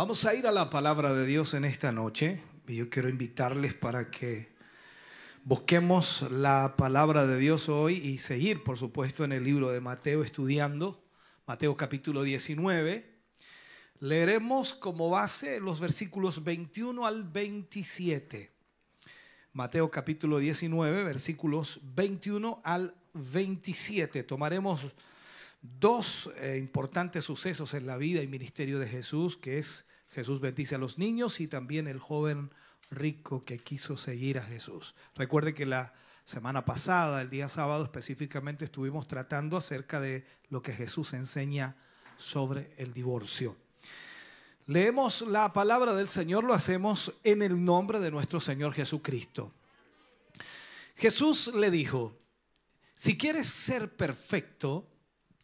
Vamos a ir a la palabra de Dios en esta noche y yo quiero invitarles para que busquemos la palabra de Dios hoy y seguir, por supuesto, en el libro de Mateo estudiando, Mateo capítulo 19. Leeremos como base los versículos 21 al 27. Mateo capítulo 19, versículos 21 al 27. Tomaremos dos eh, importantes sucesos en la vida y ministerio de Jesús, que es Jesús bendice a los niños y también el joven rico que quiso seguir a Jesús. Recuerde que la semana pasada, el día sábado específicamente, estuvimos tratando acerca de lo que Jesús enseña sobre el divorcio. Leemos la palabra del Señor, lo hacemos en el nombre de nuestro Señor Jesucristo. Jesús le dijo, si quieres ser perfecto,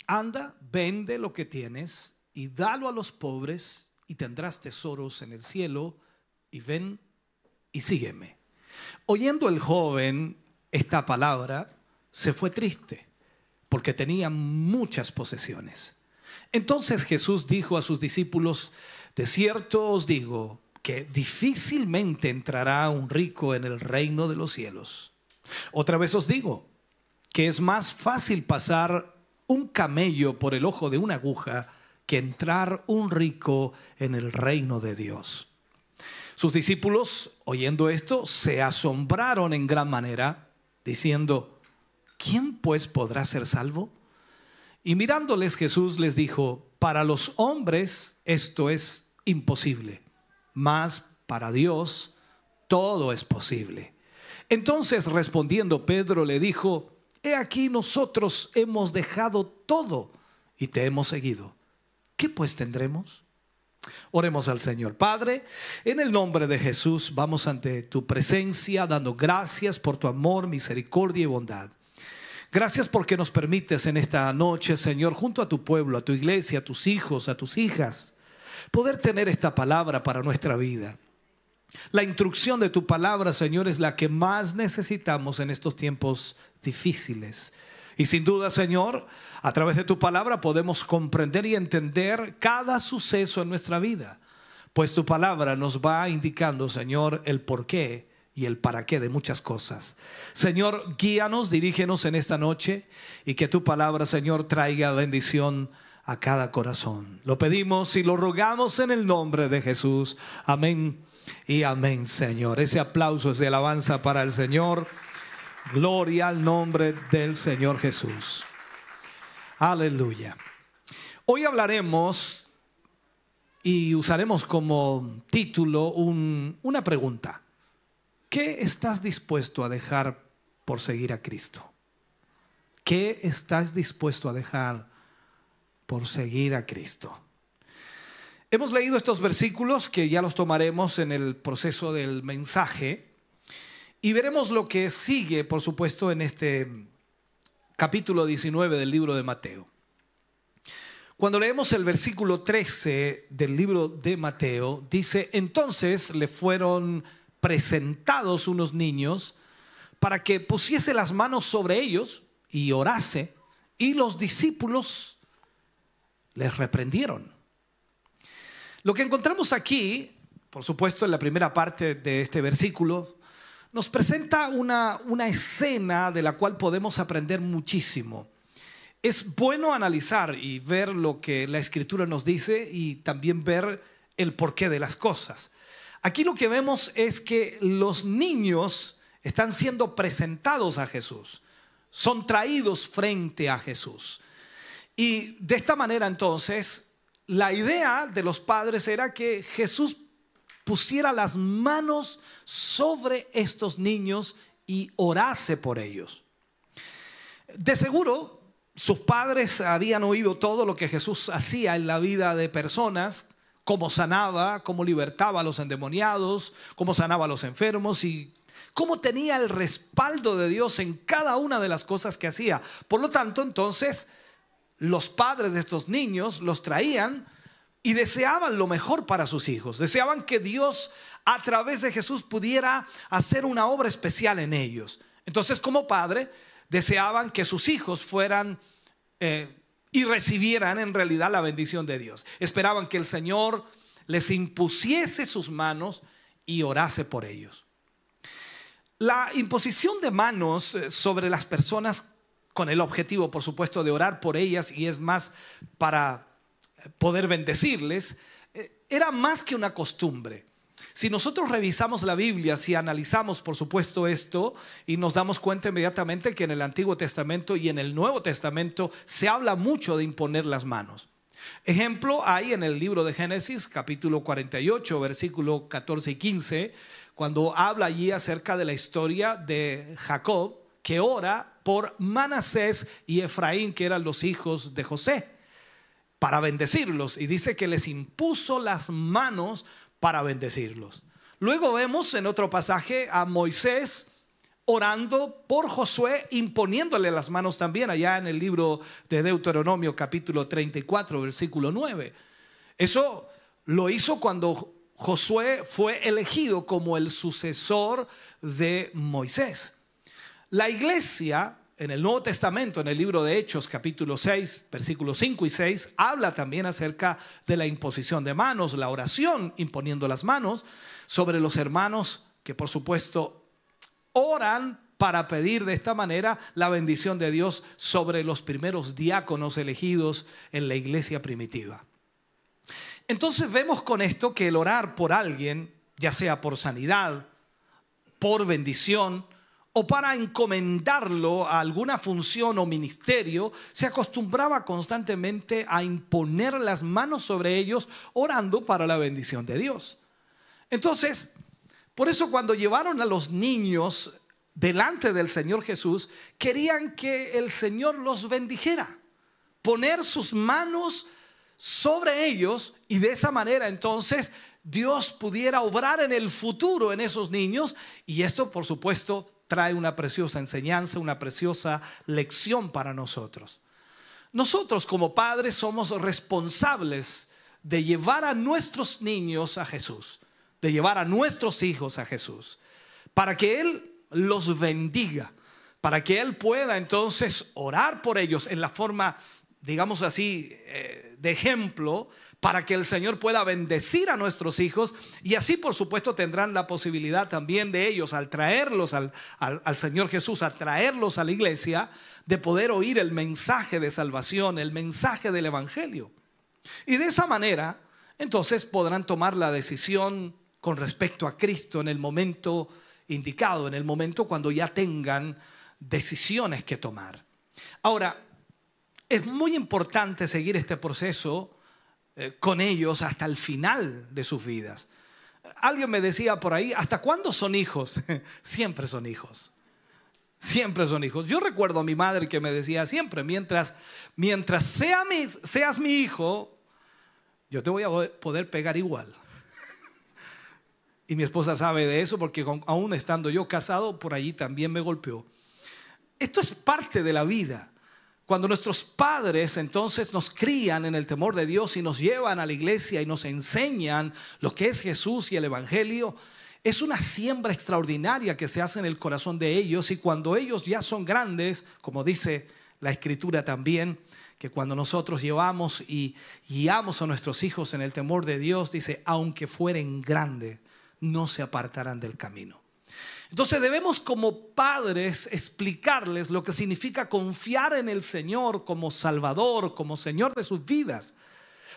anda, vende lo que tienes y dalo a los pobres y tendrás tesoros en el cielo, y ven y sígueme. Oyendo el joven esta palabra, se fue triste, porque tenía muchas posesiones. Entonces Jesús dijo a sus discípulos, de cierto os digo que difícilmente entrará un rico en el reino de los cielos. Otra vez os digo que es más fácil pasar un camello por el ojo de una aguja que entrar un rico en el reino de Dios. Sus discípulos, oyendo esto, se asombraron en gran manera, diciendo, ¿quién pues podrá ser salvo? Y mirándoles Jesús les dijo, para los hombres esto es imposible, mas para Dios todo es posible. Entonces respondiendo Pedro le dijo, he aquí nosotros hemos dejado todo y te hemos seguido. ¿Qué pues tendremos? Oremos al Señor. Padre, en el nombre de Jesús vamos ante tu presencia dando gracias por tu amor, misericordia y bondad. Gracias porque nos permites en esta noche, Señor, junto a tu pueblo, a tu iglesia, a tus hijos, a tus hijas, poder tener esta palabra para nuestra vida. La instrucción de tu palabra, Señor, es la que más necesitamos en estos tiempos difíciles. Y sin duda, Señor, a través de tu palabra podemos comprender y entender cada suceso en nuestra vida, pues tu palabra nos va indicando, Señor, el porqué y el para qué de muchas cosas. Señor, guíanos, dirígenos en esta noche y que tu palabra, Señor, traiga bendición a cada corazón. Lo pedimos y lo rogamos en el nombre de Jesús. Amén y amén, Señor. Ese aplauso es de alabanza para el Señor. Gloria al nombre del Señor Jesús. Aleluya. Hoy hablaremos y usaremos como título una pregunta. ¿Qué estás dispuesto a dejar por seguir a Cristo? ¿Qué estás dispuesto a dejar por seguir a Cristo? Hemos leído estos versículos que ya los tomaremos en el proceso del mensaje y veremos lo que sigue, por supuesto, en este capítulo 19 del libro de Mateo. Cuando leemos el versículo 13 del libro de Mateo, dice, entonces le fueron presentados unos niños para que pusiese las manos sobre ellos y orase, y los discípulos les reprendieron. Lo que encontramos aquí, por supuesto, en la primera parte de este versículo, nos presenta una, una escena de la cual podemos aprender muchísimo. Es bueno analizar y ver lo que la escritura nos dice y también ver el porqué de las cosas. Aquí lo que vemos es que los niños están siendo presentados a Jesús, son traídos frente a Jesús. Y de esta manera entonces, la idea de los padres era que Jesús pusiera las manos sobre estos niños y orase por ellos. De seguro, sus padres habían oído todo lo que Jesús hacía en la vida de personas cómo sanaba, cómo libertaba a los endemoniados, cómo sanaba a los enfermos y cómo tenía el respaldo de Dios en cada una de las cosas que hacía. Por lo tanto, entonces, los padres de estos niños los traían y deseaban lo mejor para sus hijos. Deseaban que Dios a través de Jesús pudiera hacer una obra especial en ellos. Entonces, como padre, deseaban que sus hijos fueran eh, y recibieran en realidad la bendición de Dios. Esperaban que el Señor les impusiese sus manos y orase por ellos. La imposición de manos eh, sobre las personas con el objetivo, por supuesto, de orar por ellas y es más para poder bendecirles, eh, era más que una costumbre. Si nosotros revisamos la Biblia, si analizamos, por supuesto, esto y nos damos cuenta inmediatamente que en el Antiguo Testamento y en el Nuevo Testamento se habla mucho de imponer las manos. Ejemplo hay en el libro de Génesis, capítulo 48, versículo 14 y 15, cuando habla allí acerca de la historia de Jacob, que ora por Manasés y Efraín, que eran los hijos de José, para bendecirlos. Y dice que les impuso las manos para bendecirlos. Luego vemos en otro pasaje a Moisés orando por Josué, imponiéndole las manos también allá en el libro de Deuteronomio capítulo 34, versículo 9. Eso lo hizo cuando Josué fue elegido como el sucesor de Moisés. La iglesia en el Nuevo Testamento, en el libro de Hechos, capítulo 6, versículos 5 y 6, habla también acerca de la imposición de manos, la oración imponiendo las manos sobre los hermanos que por supuesto oran para pedir de esta manera la bendición de Dios sobre los primeros diáconos elegidos en la iglesia primitiva. Entonces vemos con esto que el orar por alguien, ya sea por sanidad, por bendición, o para encomendarlo a alguna función o ministerio, se acostumbraba constantemente a imponer las manos sobre ellos orando para la bendición de Dios. Entonces, por eso cuando llevaron a los niños delante del Señor Jesús, querían que el Señor los bendijera, poner sus manos sobre ellos y de esa manera entonces Dios pudiera obrar en el futuro en esos niños y esto por supuesto trae una preciosa enseñanza, una preciosa lección para nosotros. Nosotros como padres somos responsables de llevar a nuestros niños a Jesús, de llevar a nuestros hijos a Jesús, para que Él los bendiga, para que Él pueda entonces orar por ellos en la forma, digamos así, eh, de ejemplo, para que el Señor pueda bendecir a nuestros hijos y así por supuesto tendrán la posibilidad también de ellos al traerlos al, al, Señor Jesús, al traerlos a la iglesia, de poder oír el mensaje de salvación, el mensaje del Evangelio. Y de esa manera, entonces podrán tomar la decisión con respecto a Cristo en el momento indicado, en el momento cuando ya tengan decisiones que tomar. Ahora, es muy importante seguir este proceso eh, con ellos hasta el final de sus vidas. Alguien me decía por ahí, ¿hasta cuándo son hijos? siempre son hijos. Siempre son hijos. Yo recuerdo a mi madre que me decía siempre, mientras, mientras sea seas mi hijo, yo te voy a poder pegar igual. y mi esposa sabe de eso porque aún estando yo casado, por allí también me golpeó. Esto es parte de la vida. Cuando nuestros padres entonces nos crían en el temor de Dios y nos llevan a la iglesia y nos enseñan lo que es Jesús y el Evangelio, es una siembra extraordinaria que se hace en el corazón de ellos y cuando ellos ya son grandes, como dice la escritura también, que cuando nosotros llevamos y guiamos a nuestros hijos en el temor de Dios, dice, aunque fueren grandes, no se apartarán del camino. Entonces debemos como padres explicarles lo que significa confiar en el Señor como Salvador, como Señor de sus vidas,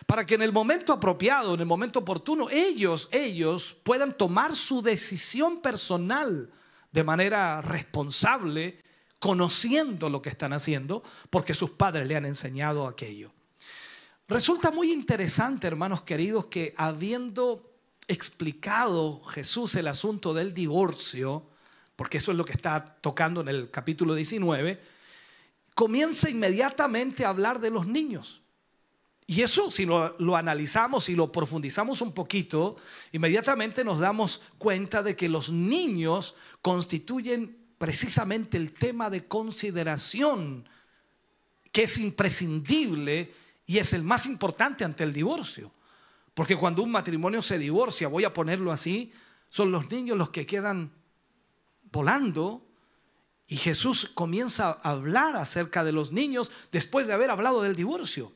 para que en el momento apropiado, en el momento oportuno, ellos, ellos puedan tomar su decisión personal de manera responsable, conociendo lo que están haciendo, porque sus padres le han enseñado aquello. Resulta muy interesante, hermanos queridos, que habiendo explicado Jesús el asunto del divorcio, porque eso es lo que está tocando en el capítulo 19, comienza inmediatamente a hablar de los niños. Y eso, si lo, lo, analizamos y lo profundizamos un poquito, inmediatamente nos damos cuenta de que los niños constituyen precisamente el tema de consideración que es imprescindible y es el más importante ante el divorcio. Porque cuando un matrimonio se divorcia, voy a ponerlo así, son los niños los que quedan volando y Jesús comienza a hablar acerca de los niños después de haber hablado del divorcio.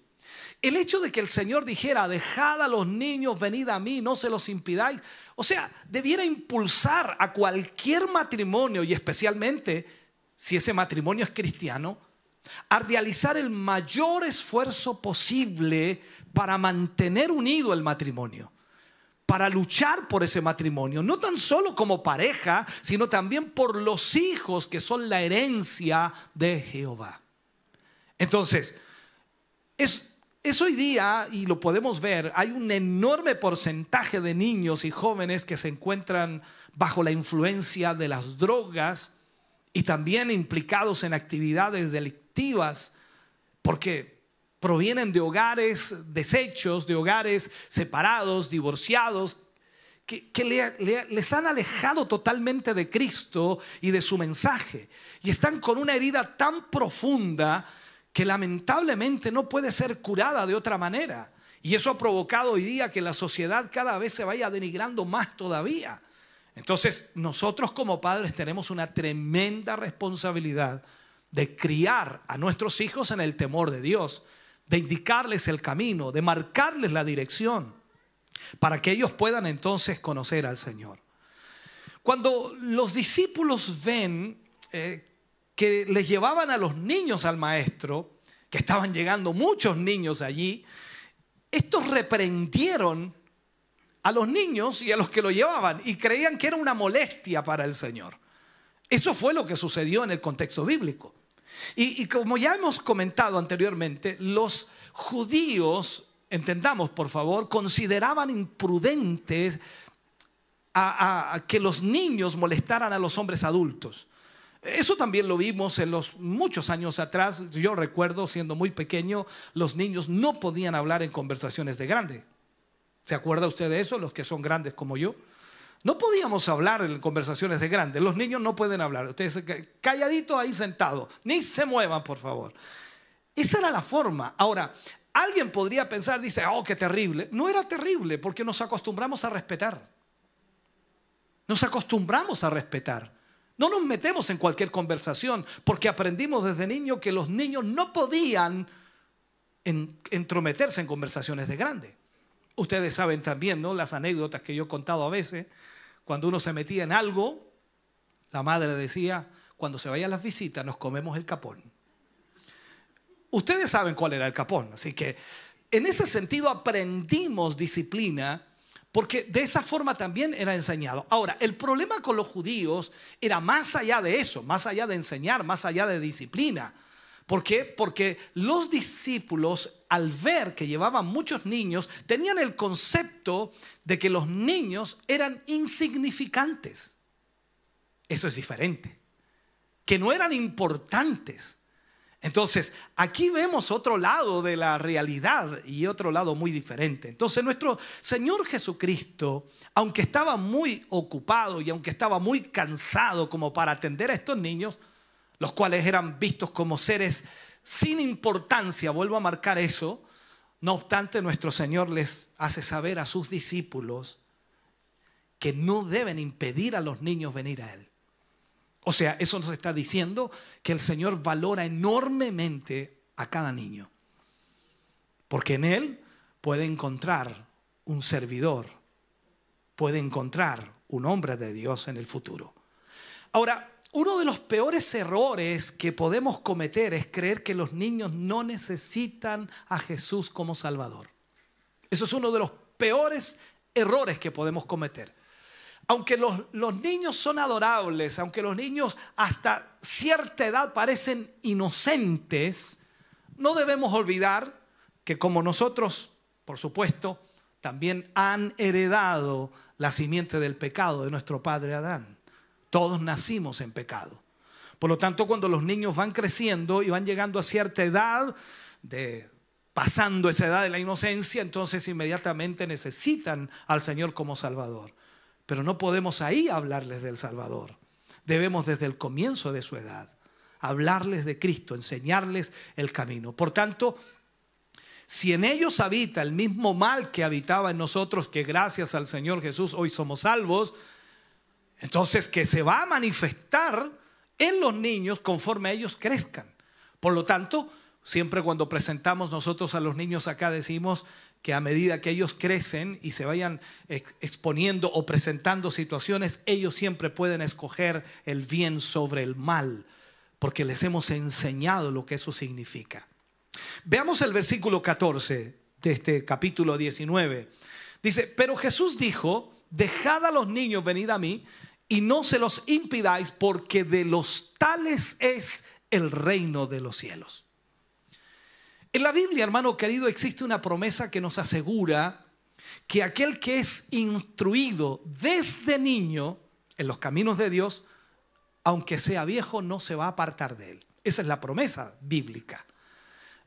El hecho de que el Señor dijera, dejad a los niños, venid a mí, no se los impidáis. O sea, debiera impulsar a cualquier matrimonio y especialmente si ese matrimonio es cristiano, a realizar el mayor esfuerzo posible para mantener unido el matrimonio, para luchar por ese matrimonio, no tan solo como pareja, sino también por los hijos que son la herencia de Jehová. Entonces, es, hoy día, y lo podemos ver, hay un enorme porcentaje de niños y jóvenes que se encuentran bajo la influencia de las drogas y también implicados en actividades delictivas, porque provienen de hogares deshechos, de hogares separados, divorciados, que, les han alejado totalmente de Cristo y de su mensaje. Y están con una herida tan profunda que lamentablemente no puede ser curada de otra manera. Y eso ha provocado hoy día que la sociedad cada vez se vaya denigrando más todavía. Entonces, nosotros como padres tenemos una tremenda responsabilidad de criar a nuestros hijos en el temor de Dios, de indicarles el camino, de marcarles la dirección, para que ellos puedan entonces conocer al Señor. Cuando los discípulos ven eh, que les llevaban a los niños al maestro, que estaban llegando muchos niños allí, estos reprendieron a los niños y a los que lo llevaban y creían que era una molestia para el Señor. Eso fue lo que sucedió en el contexto bíblico. Y, como ya hemos comentado anteriormente, los judíos, entendamos por favor, consideraban imprudentes a que los niños molestaran a los hombres adultos. Eso también lo vimos en los muchos años atrás. Yo recuerdo siendo muy pequeño, los niños no podían hablar en conversaciones de grande. ¿Se acuerda usted de eso, los que son grandes como yo? No podíamos hablar en conversaciones de grande. Los niños no pueden hablar. Ustedes calladito ahí sentado. Ni se muevan, por favor. Esa era la forma. Ahora, alguien podría pensar, dice, oh, qué terrible. No era terrible porque nos acostumbramos a respetar. Nos acostumbramos a respetar. No nos metemos en cualquier conversación porque aprendimos desde niño que los niños no podían entrometerse en conversaciones de grande. Ustedes saben también, ¿no? Las anécdotas que yo he contado a veces, cuando uno se metía en algo, la madre decía, cuando se vayan las visitas nos comemos el capón. Ustedes saben cuál era el capón, así que en ese sentido aprendimos disciplina porque de esa forma también era enseñado. Ahora, el problema con los judíos era más allá de eso, más allá de enseñar, más allá de disciplina. ¿Por qué? Porque los discípulos, al ver que llevaban muchos niños, tenían el concepto de que los niños eran insignificantes. Eso es diferente. Que no eran importantes. Entonces, aquí vemos otro lado de la realidad y otro lado muy diferente. Entonces, nuestro Señor Jesucristo, aunque estaba muy ocupado y aunque estaba muy cansado como para atender a estos niños, los cuales eran vistos como seres sin importancia, vuelvo a marcar eso, no obstante, nuestro Señor les hace saber a sus discípulos que no deben impedir a los niños venir a Él. O sea, eso nos está diciendo que el Señor valora enormemente a cada niño. Porque en Él puede encontrar un servidor, puede encontrar un hombre de Dios en el futuro. Ahora, uno de los peores errores que podemos cometer es creer que los niños no necesitan a Jesús como Salvador. Eso es uno de los peores errores que podemos cometer aunque los, niños son adorables, aunque los niños hasta cierta edad parecen inocentes, no debemos olvidar que como nosotros, por supuesto, también han heredado la simiente del pecado de nuestro padre Adán. Todos nacimos en pecado. Por lo tanto, cuando los niños van creciendo y van llegando a cierta edad de pasando esa edad de la inocencia, entonces inmediatamente necesitan al Señor como Salvador. Pero no podemos ahí hablarles del Salvador. Debemos desde el comienzo de su edad hablarles de Cristo, enseñarles el camino. Por tanto, si en ellos habita el mismo mal que habitaba en nosotros, que gracias al Señor Jesús hoy somos salvos, entonces que se va a manifestar en los niños conforme ellos crezcan. Por lo tanto, siempre cuando presentamos nosotros a los niños acá decimos que a medida que ellos crecen y se vayan exponiendo o presentando situaciones, ellos siempre pueden escoger el bien sobre el mal, porque les hemos enseñado lo que eso significa. Veamos el versículo 14 de este capítulo 19. Dice, pero Jesús dijo, dejad a los niños venid a mí y no se los impidáis porque de los tales es el reino de los cielos. En la Biblia, hermano querido, existe una promesa que nos asegura que aquel que es instruido desde niño en los caminos de Dios, aunque sea viejo, no se va a apartar de él. Esa es la promesa bíblica.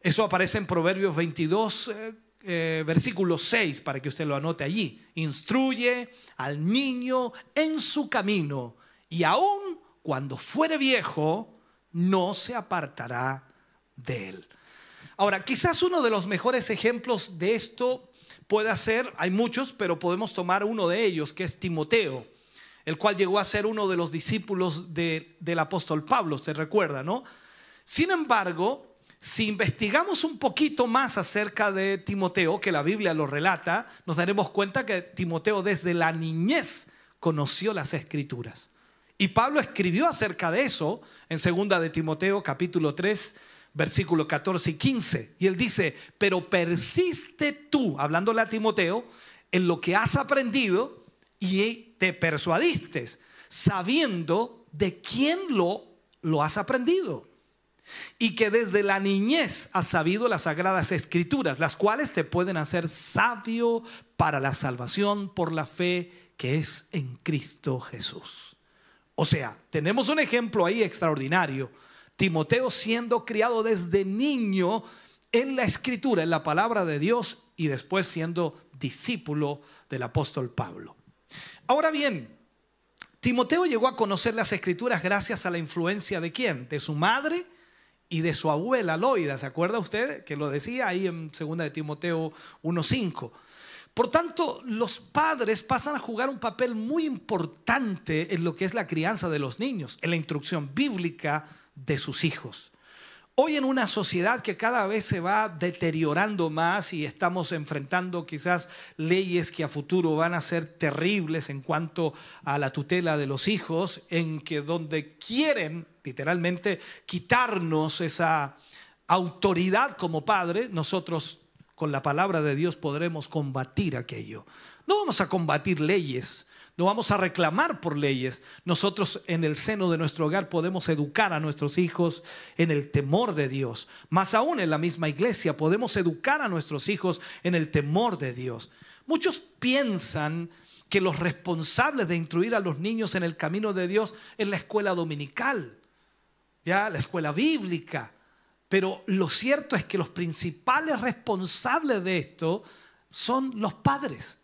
Eso aparece en Proverbios 22, eh, versículo 6, para que usted lo anote allí. Instruye al niño en su camino y aun cuando fuere viejo, no se apartará de él. Ahora, quizás uno de los mejores ejemplos de esto pueda ser, hay muchos, pero podemos tomar uno de ellos, que es Timoteo, el cual llegó a ser uno de los discípulos del apóstol Pablo, se recuerda, ¿no? Sin embargo, si investigamos un poquito más acerca de Timoteo, que la Biblia lo relata, nos daremos cuenta que Timoteo desde la niñez conoció las escrituras. Y Pablo escribió acerca de eso en segunda de Timoteo capítulo 3, versículo 14 y 15. Y él dice, pero persiste tú, hablándole a Timoteo, en lo que has aprendido y te persuadiste, sabiendo de quién lo, lo has aprendido y que desde la niñez has sabido las sagradas escrituras, las cuales te pueden hacer sabio para la salvación por la fe que es en Cristo Jesús. O sea, tenemos un ejemplo ahí extraordinario. Timoteo siendo criado desde niño en la escritura, en la palabra de Dios y después siendo discípulo del apóstol Pablo. Ahora bien, Timoteo llegó a conocer las escrituras gracias a la influencia de quién? De su madre y de su abuela Loida. ¿Se acuerda usted que lo decía ahí en 2 de Timoteo 1.5? Por tanto, los padres pasan a jugar un papel muy importante en lo que es la crianza de los niños, en la instrucción bíblica de sus hijos. Hoy en una sociedad que cada vez se va deteriorando más y estamos enfrentando quizás leyes que a futuro van a ser terribles en cuanto a la tutela de los hijos, en que donde quieren literalmente quitarnos esa autoridad como padre, nosotros con la palabra de Dios podremos combatir aquello. No vamos a combatir leyes, no vamos a reclamar por leyes. Nosotros en el seno de nuestro hogar podemos educar a nuestros hijos en el temor de Dios. Más aún en la misma iglesia podemos educar a nuestros hijos en el temor de Dios. Muchos piensan que los responsables de instruir a los niños en el camino de Dios es la escuela dominical, ya la escuela bíblica. Pero lo cierto es que los principales responsables de esto son los padres.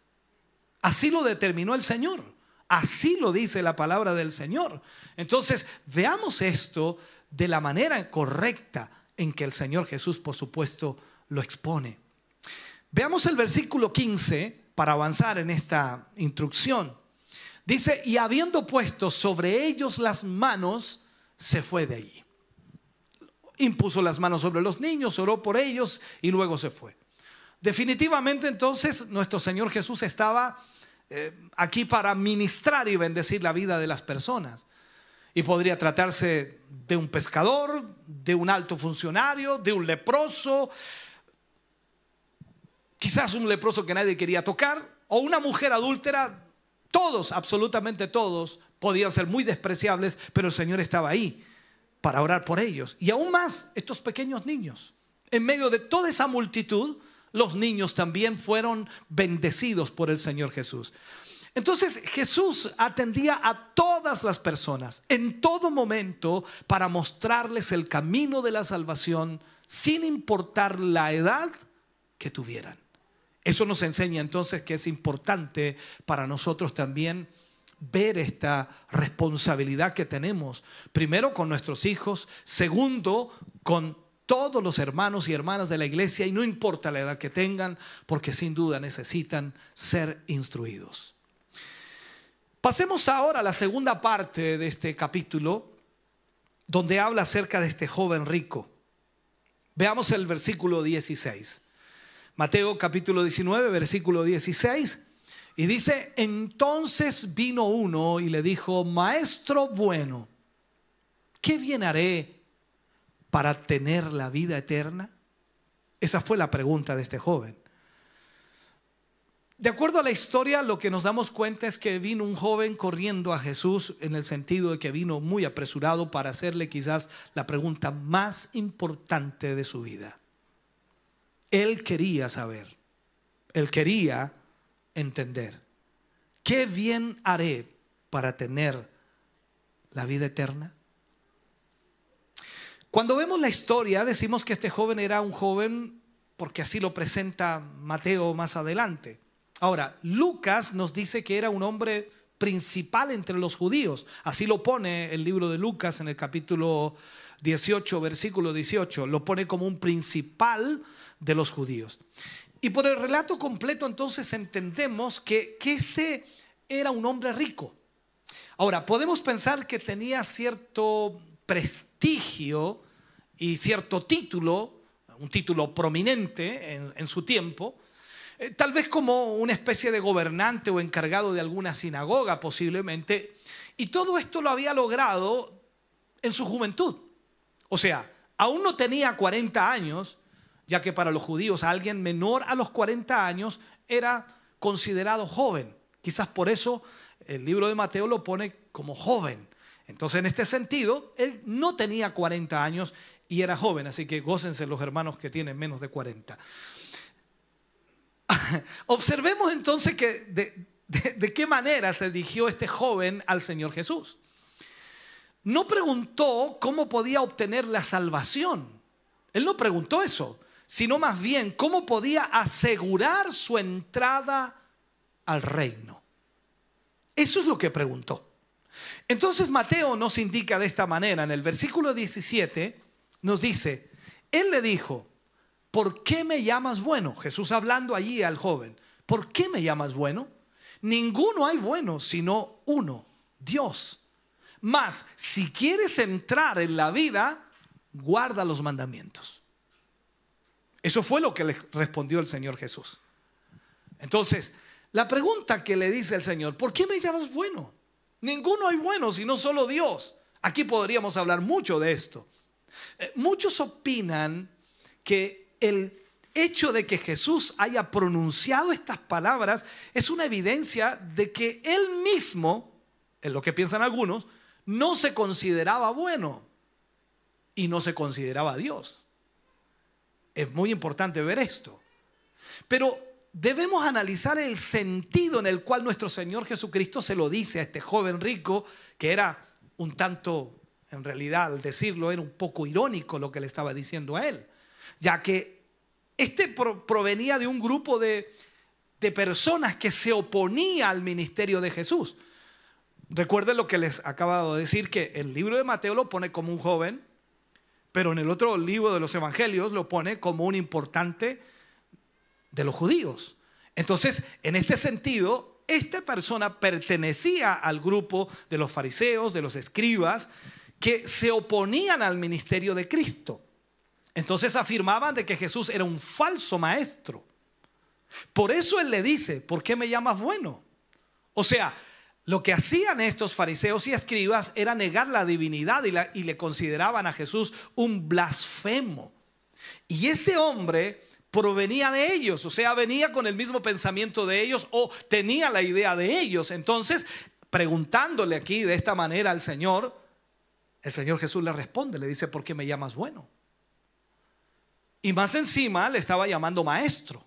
Así lo determinó el Señor. Así lo dice la palabra del Señor. Entonces, veamos esto de la manera correcta en que el Señor Jesús, por supuesto, lo expone. Veamos el versículo 15 para avanzar en esta instrucción. Dice, y habiendo puesto sobre ellos las manos, se fue de allí. Impuso las manos sobre los niños, oró por ellos y luego se fue. Definitivamente entonces nuestro Señor Jesús estaba eh, aquí para ministrar y bendecir la vida de las personas. Y podría tratarse de un pescador, de un alto funcionario, de un leproso, quizás un leproso que nadie quería tocar, o una mujer adúltera. Todos, absolutamente todos, podían ser muy despreciables, pero el Señor estaba ahí para orar por ellos. Y aún más, estos pequeños niños. En medio de toda esa multitud, los niños también fueron bendecidos por el Señor Jesús. Entonces Jesús atendía a todas las personas en todo momento para mostrarles el camino de la salvación sin importar la edad que tuvieran. Eso nos enseña entonces que es importante para nosotros también ver esta responsabilidad que tenemos, primero con nuestros hijos, segundo con todos los hermanos y hermanas de la iglesia, y no importa la edad que tengan, porque sin duda necesitan ser instruidos. Pasemos ahora a la segunda parte de este capítulo, donde habla acerca de este joven rico. Veamos el versículo 16. Mateo capítulo 19, versículo 16. Y dice, entonces vino uno y le dijo, maestro bueno, ¿qué bien haré para tener la vida eterna? Esa fue la pregunta de este joven. De acuerdo a la historia, lo que nos damos cuenta es que vino un joven corriendo a Jesús en el sentido de que vino muy apresurado para hacerle quizás la pregunta más importante de su vida. Él quería saber, él quería entender, ¿qué bien haré para tener la vida eterna? Cuando vemos la historia, decimos que este joven era un joven porque así lo presenta Mateo más adelante. Ahora, Lucas nos dice que era un hombre principal entre los judíos. Así lo pone el libro de Lucas en el capítulo 18, versículo 18. Lo pone como un principal de los judíos. Y por el relato completo entonces entendemos que, que este era un hombre rico. Ahora, podemos pensar que tenía cierto prestigio y cierto título, un título prominente en, su tiempo, eh, tal vez como una especie de gobernante o encargado de alguna sinagoga posiblemente, y todo esto lo había logrado en su juventud. O sea, aún no tenía 40 años, ya que para los judíos alguien menor a los 40 años era considerado joven. Quizás por eso el libro de Mateo lo pone como joven. Entonces, en este sentido, él no tenía 40 años y era joven, así que gócense los hermanos que tienen menos de 40. Observemos entonces que de, de qué manera se dirigió este joven al Señor Jesús. No preguntó cómo podía obtener la salvación. Él no preguntó eso sino más bien cómo podía asegurar su entrada al reino. Eso es lo que preguntó. Entonces Mateo nos indica de esta manera, en el versículo 17 nos dice, él le dijo, ¿por qué me llamas bueno? Jesús hablando allí al joven, ¿por qué me llamas bueno? Ninguno hay bueno sino uno, Dios. Mas, si quieres entrar en la vida, guarda los mandamientos. Eso fue lo que le respondió el Señor Jesús. Entonces, la pregunta que le dice el Señor, ¿por qué me llamas bueno? Ninguno hay bueno, sino solo Dios. Aquí podríamos hablar mucho de esto. Eh, muchos opinan que el hecho de que Jesús haya pronunciado estas palabras es una evidencia de que él mismo, en lo que piensan algunos, no se consideraba bueno y no se consideraba Dios. Es muy importante ver esto. Pero debemos analizar el sentido en el cual nuestro Señor Jesucristo se lo dice a este joven rico, que era un tanto, en realidad al decirlo, era un poco irónico lo que le estaba diciendo a él, ya que este provenía de un grupo de, de personas que se oponía al ministerio de Jesús. Recuerden lo que les acabo de decir, que el libro de Mateo lo pone como un joven, pero en el otro libro de los evangelios lo pone como un importante de los judíos. Entonces, en este sentido, esta persona pertenecía al grupo de los fariseos, de los escribas, que se oponían al ministerio de Cristo. Entonces afirmaban de que Jesús era un falso maestro. Por eso él le dice, ¿por qué me llamas bueno? O sea, lo que hacían estos fariseos y escribas era negar la divinidad y, le consideraban a Jesús un blasfemo. Y este hombre provenía de ellos, o sea, venía con el mismo pensamiento de ellos o tenía la idea de ellos. Entonces, preguntándole aquí de esta manera al Señor, el Señor Jesús le responde, le dice, ¿por qué me llamas bueno? Y más encima le estaba llamando maestro.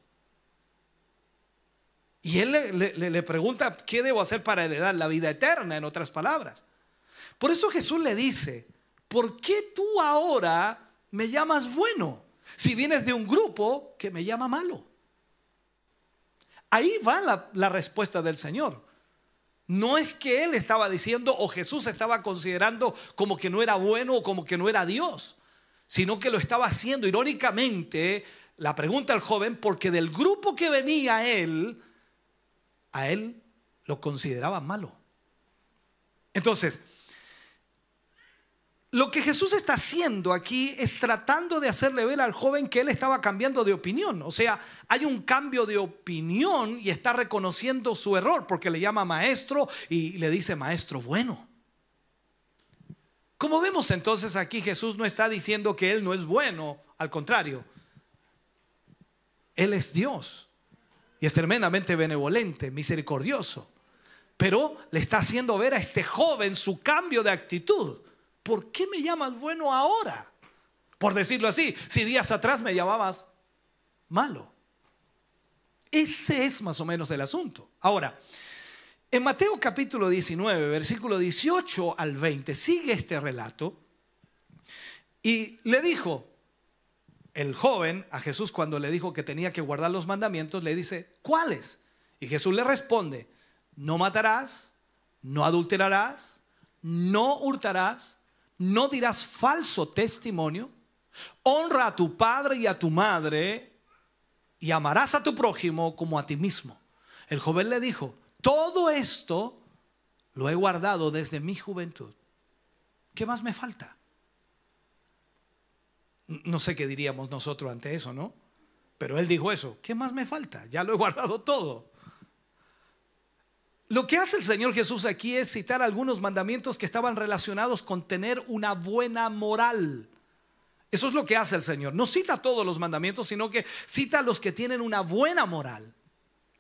Y él le, pregunta, ¿qué debo hacer para heredar la vida eterna? En otras palabras. Por eso Jesús le dice, ¿por qué tú ahora me llamas bueno? Si vienes de un grupo que me llama malo. Ahí va la, la respuesta del Señor. No es que él estaba diciendo o Jesús estaba considerando como que no era bueno o como que no era Dios, sino que lo estaba haciendo irónicamente. La pregunta al joven, porque del grupo que venía él, a él lo consideraba malo. Entonces, lo que Jesús está haciendo aquí es tratando de hacerle ver al joven que él estaba cambiando de opinión. O sea, hay un cambio de opinión y está reconociendo su error porque le llama maestro y le dice maestro bueno. Como vemos entonces aquí Jesús no está diciendo que él no es bueno, al contrario. Él es Dios y es tremendamente benevolente, misericordioso. Pero le está haciendo ver a este joven su cambio de actitud. ¿por qué me llamas bueno ahora? Por decirlo así, si días atrás me llamabas malo. Ese es más o menos el asunto. Ahora, en Mateo capítulo 19, versículo 18 al 20, sigue este relato y le dijo el joven a Jesús cuando le dijo que tenía que guardar los mandamientos, le dice, ¿cuáles? Y Jesús le responde, no matarás, no adulterarás, no hurtarás, no dirás falso testimonio, honra a tu padre y a tu madre y amarás a tu prójimo como a ti mismo. El joven le dijo, todo esto lo he guardado desde mi juventud. ¿Qué más me falta? No sé qué diríamos nosotros ante eso, ¿no? Pero él dijo eso, ¿qué más me falta? Ya lo he guardado todo. Lo que hace el Señor Jesús aquí es citar algunos mandamientos que estaban relacionados con tener una buena moral. Eso es lo que hace el Señor. No cita todos los mandamientos, sino que cita los que tienen una buena moral.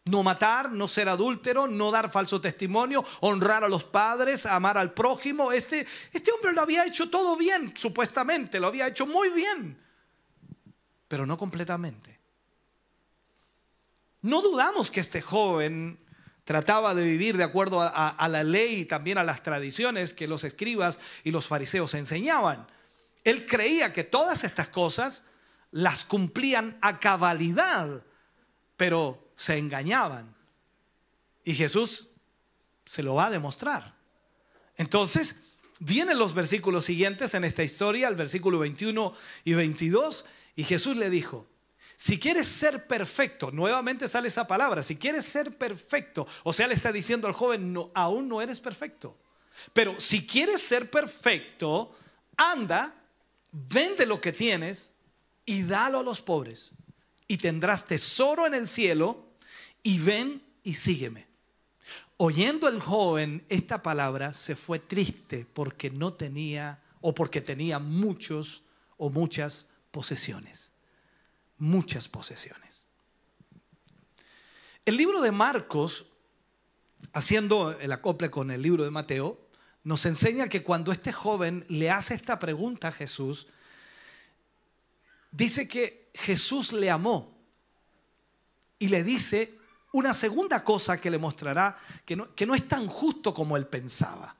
No matar, no ser adúltero, no dar falso testimonio, honrar a los padres, amar al prójimo. Este, este hombre lo había hecho todo bien, supuestamente, lo había hecho muy bien, pero no completamente. No dudamos que este joven trataba de vivir de acuerdo a, la ley y también a las tradiciones que los escribas y los fariseos enseñaban. Él creía que todas estas cosas las cumplían a cabalidad, pero se engañaban. Y Jesús se lo va a demostrar. Entonces, vienen los versículos siguientes en esta historia, el versículo 21 y 22, y Jesús le dijo, si quieres ser perfecto, nuevamente sale esa palabra, si quieres ser perfecto, o sea, le está diciendo al joven, no, aún no eres perfecto. Pero si quieres ser perfecto, anda, vende lo que tienes y dalo a los pobres. Y tendrás tesoro en el cielo y ven y sígueme. Oyendo el joven esta palabra, se fue triste porque no tenía o porque tenía muchos o muchas posesiones muchas posesiones. El libro de Marcos, haciendo el acople con el libro de Mateo, nos enseña que cuando este joven le hace esta pregunta a Jesús, dice que Jesús le amó y le dice una segunda cosa que le mostrará que no, que no es tan justo como él pensaba.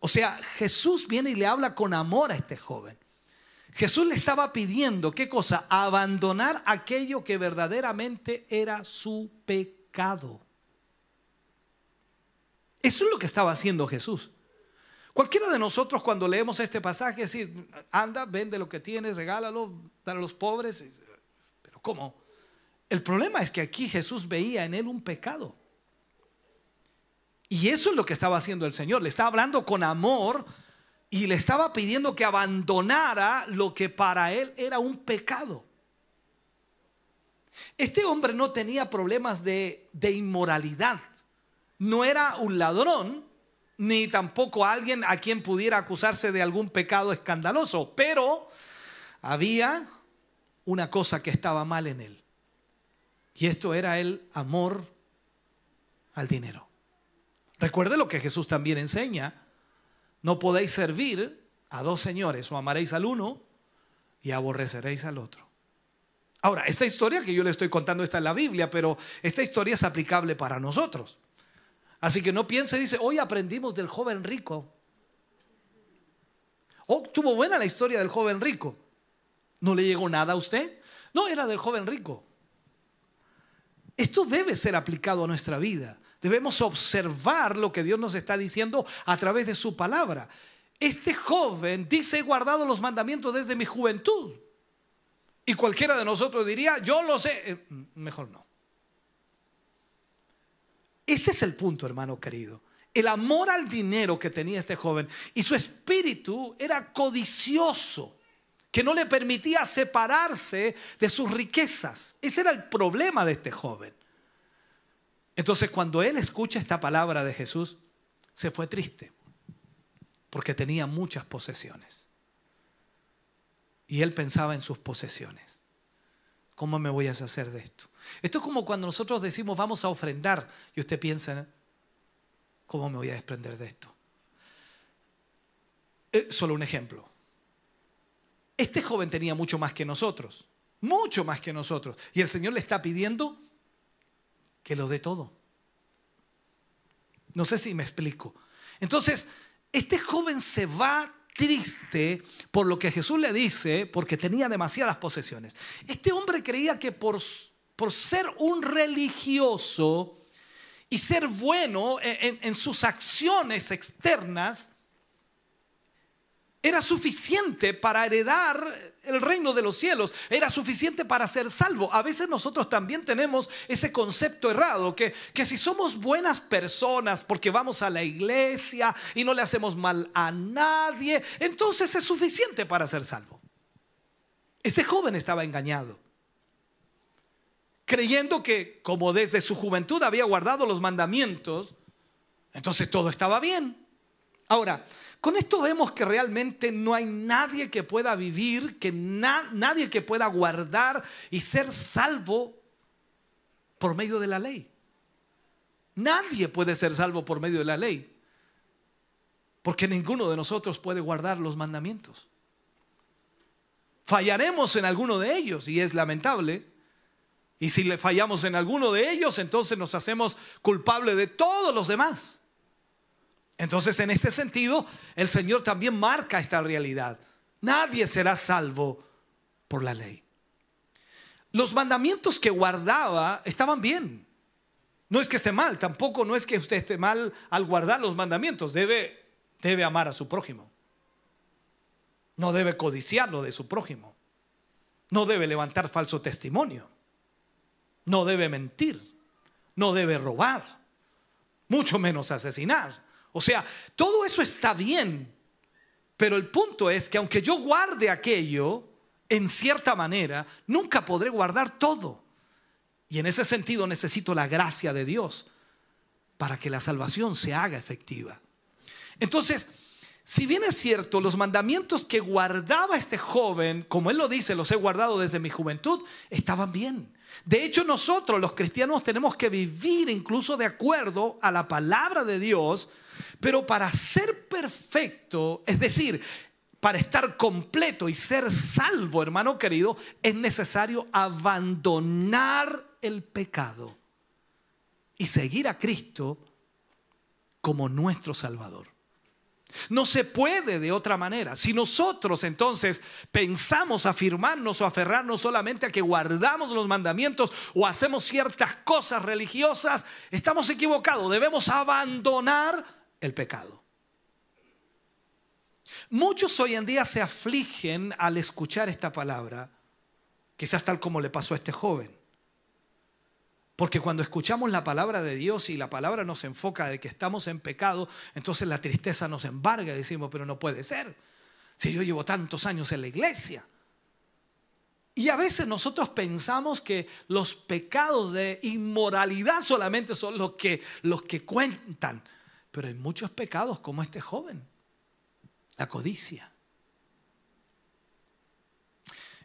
O sea, Jesús viene y le habla con amor a este joven. Jesús le estaba pidiendo, ¿qué cosa? Abandonar aquello que verdaderamente era su pecado. Eso es lo que estaba haciendo Jesús. Cualquiera de nosotros cuando leemos este pasaje, decir, anda, vende lo que tienes, regálalo, dale a los pobres. Pero ¿cómo? El problema es que aquí Jesús veía en él un pecado. Y eso es lo que estaba haciendo el Señor. Le estaba hablando con amor y le estaba pidiendo que abandonara lo que para él era un pecado. Este hombre no tenía problemas de, inmoralidad. No era un ladrón, ni tampoco alguien a quien pudiera acusarse de algún pecado escandaloso, pero había una cosa que estaba mal en él. Y esto era el amor al dinero. Recuerde lo que Jesús también enseña no podéis servir a dos señores, o amaréis al uno y aborreceréis al otro. Ahora, esta historia que yo le estoy contando está en la Biblia, pero esta historia es aplicable para nosotros. Así que no piense, dice, hoy aprendimos del joven rico. Oh, tuvo buena la historia del joven rico. ¿No le llegó nada a usted? No, era del joven rico. Esto debe ser aplicado a nuestra vida. Debemos observar lo que Dios nos está diciendo a través de su palabra. Este joven dice, he guardado los mandamientos desde mi juventud. Y cualquiera de nosotros diría, yo lo sé. Eh, mejor no. Este es el punto, hermano querido. El amor al dinero que tenía este joven y su espíritu era codicioso, que no le permitía separarse de sus riquezas. Ese era el problema de este joven. Entonces cuando él escucha esta palabra de Jesús, se fue triste, porque tenía muchas posesiones. Y él pensaba en sus posesiones. ¿Cómo me voy a hacer de esto? Esto es como cuando nosotros decimos vamos a ofrendar y usted piensa, ¿cómo me voy a desprender de esto? Eh, solo un ejemplo. Este joven tenía mucho más que nosotros, mucho más que nosotros. Y el Señor le está pidiendo que lo dé todo. No sé si me explico. Entonces, este joven se va triste por lo que Jesús le dice, porque tenía demasiadas posesiones. Este hombre creía que por, por ser un religioso y ser bueno en, en sus acciones externas, era suficiente para heredar el reino de los cielos, era suficiente para ser salvo. A veces nosotros también tenemos ese concepto errado, que, que si somos buenas personas porque vamos a la iglesia y no le hacemos mal a nadie, entonces es suficiente para ser salvo. Este joven estaba engañado, creyendo que como desde su juventud había guardado los mandamientos, entonces todo estaba bien. Ahora, con esto vemos que realmente no hay nadie que pueda vivir, que nadie que pueda guardar y ser salvo por medio de la ley. Nadie puede ser salvo por medio de la ley, porque ninguno de nosotros puede guardar los mandamientos. Fallaremos en alguno de ellos y es lamentable. Y si le fallamos en alguno de ellos, entonces nos hacemos culpables de todos los demás. Entonces, en este sentido, el Señor también marca esta realidad. Nadie será salvo por la ley. Los mandamientos que guardaba estaban bien. No es que esté mal, tampoco no es que usted esté mal al guardar los mandamientos. Debe, debe amar a su prójimo. No debe codiciar lo de su prójimo. No debe levantar falso testimonio. No debe mentir. No debe robar. Mucho menos asesinar. O sea, todo eso está bien, pero el punto es que aunque yo guarde aquello, en cierta manera, nunca podré guardar todo. Y en ese sentido necesito la gracia de Dios para que la salvación se haga efectiva. Entonces, si bien es cierto, los mandamientos que guardaba este joven, como él lo dice, los he guardado desde mi juventud, estaban bien. De hecho, nosotros los cristianos tenemos que vivir incluso de acuerdo a la palabra de Dios pero para ser perfecto, es decir, para estar completo y ser salvo, hermano querido, es necesario abandonar el pecado y seguir a Cristo como nuestro Salvador. No se puede de otra manera. Si nosotros entonces pensamos afirmarnos o aferrarnos solamente a que guardamos los mandamientos o hacemos ciertas cosas religiosas, estamos equivocados. Debemos abandonar el pecado. Muchos hoy en día se afligen al escuchar esta palabra, quizás tal como le pasó a este joven. Porque cuando escuchamos la palabra de Dios y la palabra nos enfoca de que estamos en pecado, entonces la tristeza nos embarga y decimos, pero no puede ser. Si yo llevo tantos años en la iglesia. Y a veces nosotros pensamos que los pecados de inmoralidad solamente son los que, los que cuentan. Pero hay muchos pecados como este joven. La codicia.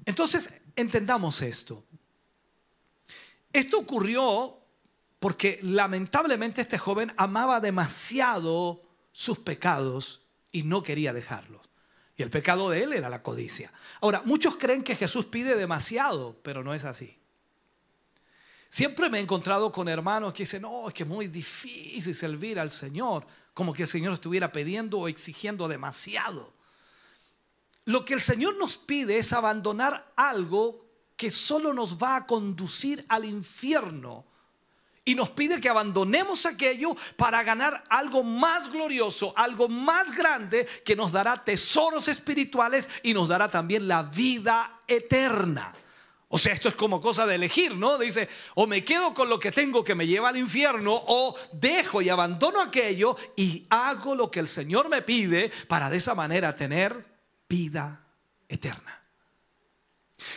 Entonces, entendamos esto. Esto ocurrió porque lamentablemente este joven amaba demasiado sus pecados y no quería dejarlos. Y el pecado de él era la codicia. Ahora, muchos creen que Jesús pide demasiado, pero no es así. Siempre me he encontrado con hermanos que dicen, no, es que es muy difícil servir al Señor, como que el Señor estuviera pidiendo o exigiendo demasiado. lo que el Señor nos pide es abandonar algo que solo nos va a conducir al infierno. Y nos pide que abandonemos aquello para ganar algo más glorioso, algo más grande que nos dará tesoros espirituales y nos dará también la vida eterna. O sea, esto es como cosa de elegir, ¿no? Dice, o me quedo con lo que tengo que me lleva al infierno, o dejo y abandono aquello y hago lo que el Señor me pide para de esa manera tener vida eterna.